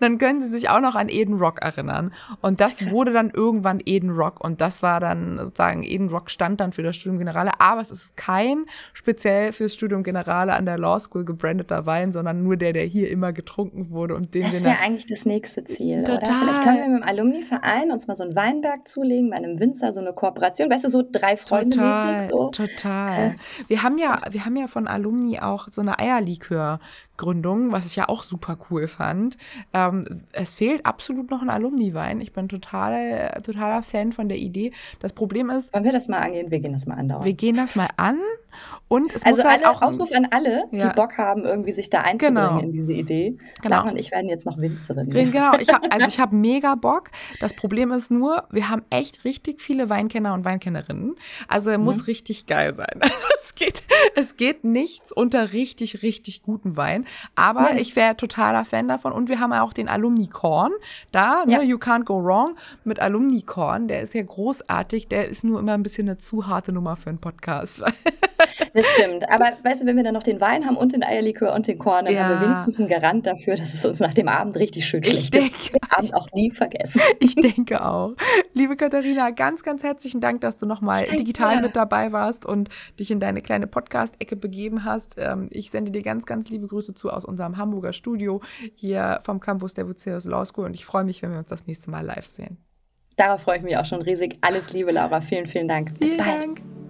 dann können sie sich auch noch an Eden Rock erinnern. Und das wurde dann irgendwann Eden Rock und das war dann sozusagen, Eden Rock stand dann für das Studium Generale, aber es ist kein speziell fürs Studium Generale an der Law School gebrandeter Wein, sondern nur der, der hier immer getrunken wurde und den Das wäre eigentlich das nächste Ziel, oder? Total. Vielleicht können wir mit dem Alumni-Verein uns mal so einen Weinberg zulegen, bei einem Winzer so eine Kooperation. Weißt du, so drei Freunde Total, so. total. Wir haben ja, wir haben ja von Alumni auch so eine Eierlikör-Gründung, was ich ja auch super cool fand. Ähm, es fehlt absolut noch ein Alumni-Wein. Ich bin total, totaler Fan von der Idee. Das Problem ist, Wollen wir das mal angehen? Wir gehen das mal andauern. wir gehen das mal an und es Also muss halt alle, auch ein- Aufruf an alle, Ja. die Bock haben, irgendwie sich da einzubringen Genau. in diese Idee. Genau. Lara und ich werden jetzt noch Winzerin. [LAUGHS] Genau, ich hab, also ich habe mega Bock. Das Problem ist nur, wir haben echt richtig viele Weinkenner und Weinkennerinnen. Also er Mhm. muss richtig geil sein. [LAUGHS] Es geht, es geht nichts unter richtig, richtig guten Wein. Aber Ja. ich wäre totaler Fan davon. Und wir haben ja auch den Alumni Korn. Da, ne, Ja. you can't go wrong mit Alumni Korn. Der ist ja großartig. Der ist nur immer ein bisschen eine zu harte Nummer für einen Podcast. [LAUGHS] Das stimmt. Aber weißt du, wenn wir dann noch den Wein haben und den Eierlikör und den Korn, dann haben wir Ja. wenigstens einen Garant dafür, dass es uns nach dem Abend richtig schön Ich schlecht ist. denke- Den Abend auch nie vergessen. [LAUGHS] Ich denke auch. Liebe Katharina, ganz, ganz herzlichen Dank, dass du nochmal digital mit dabei warst und dich in deine kleine Podcast-Ecke begeben hast. Ähm, Ich sende dir ganz, ganz liebe Grüße zu aus unserem Hamburger Studio hier vom Campus der Buceus Law School und ich freue mich, wenn wir uns das nächste Mal live sehen. Darauf freue ich mich auch schon riesig. Alles Liebe, Laura. Vielen, vielen Dank. Bis Vielen bald. Dank.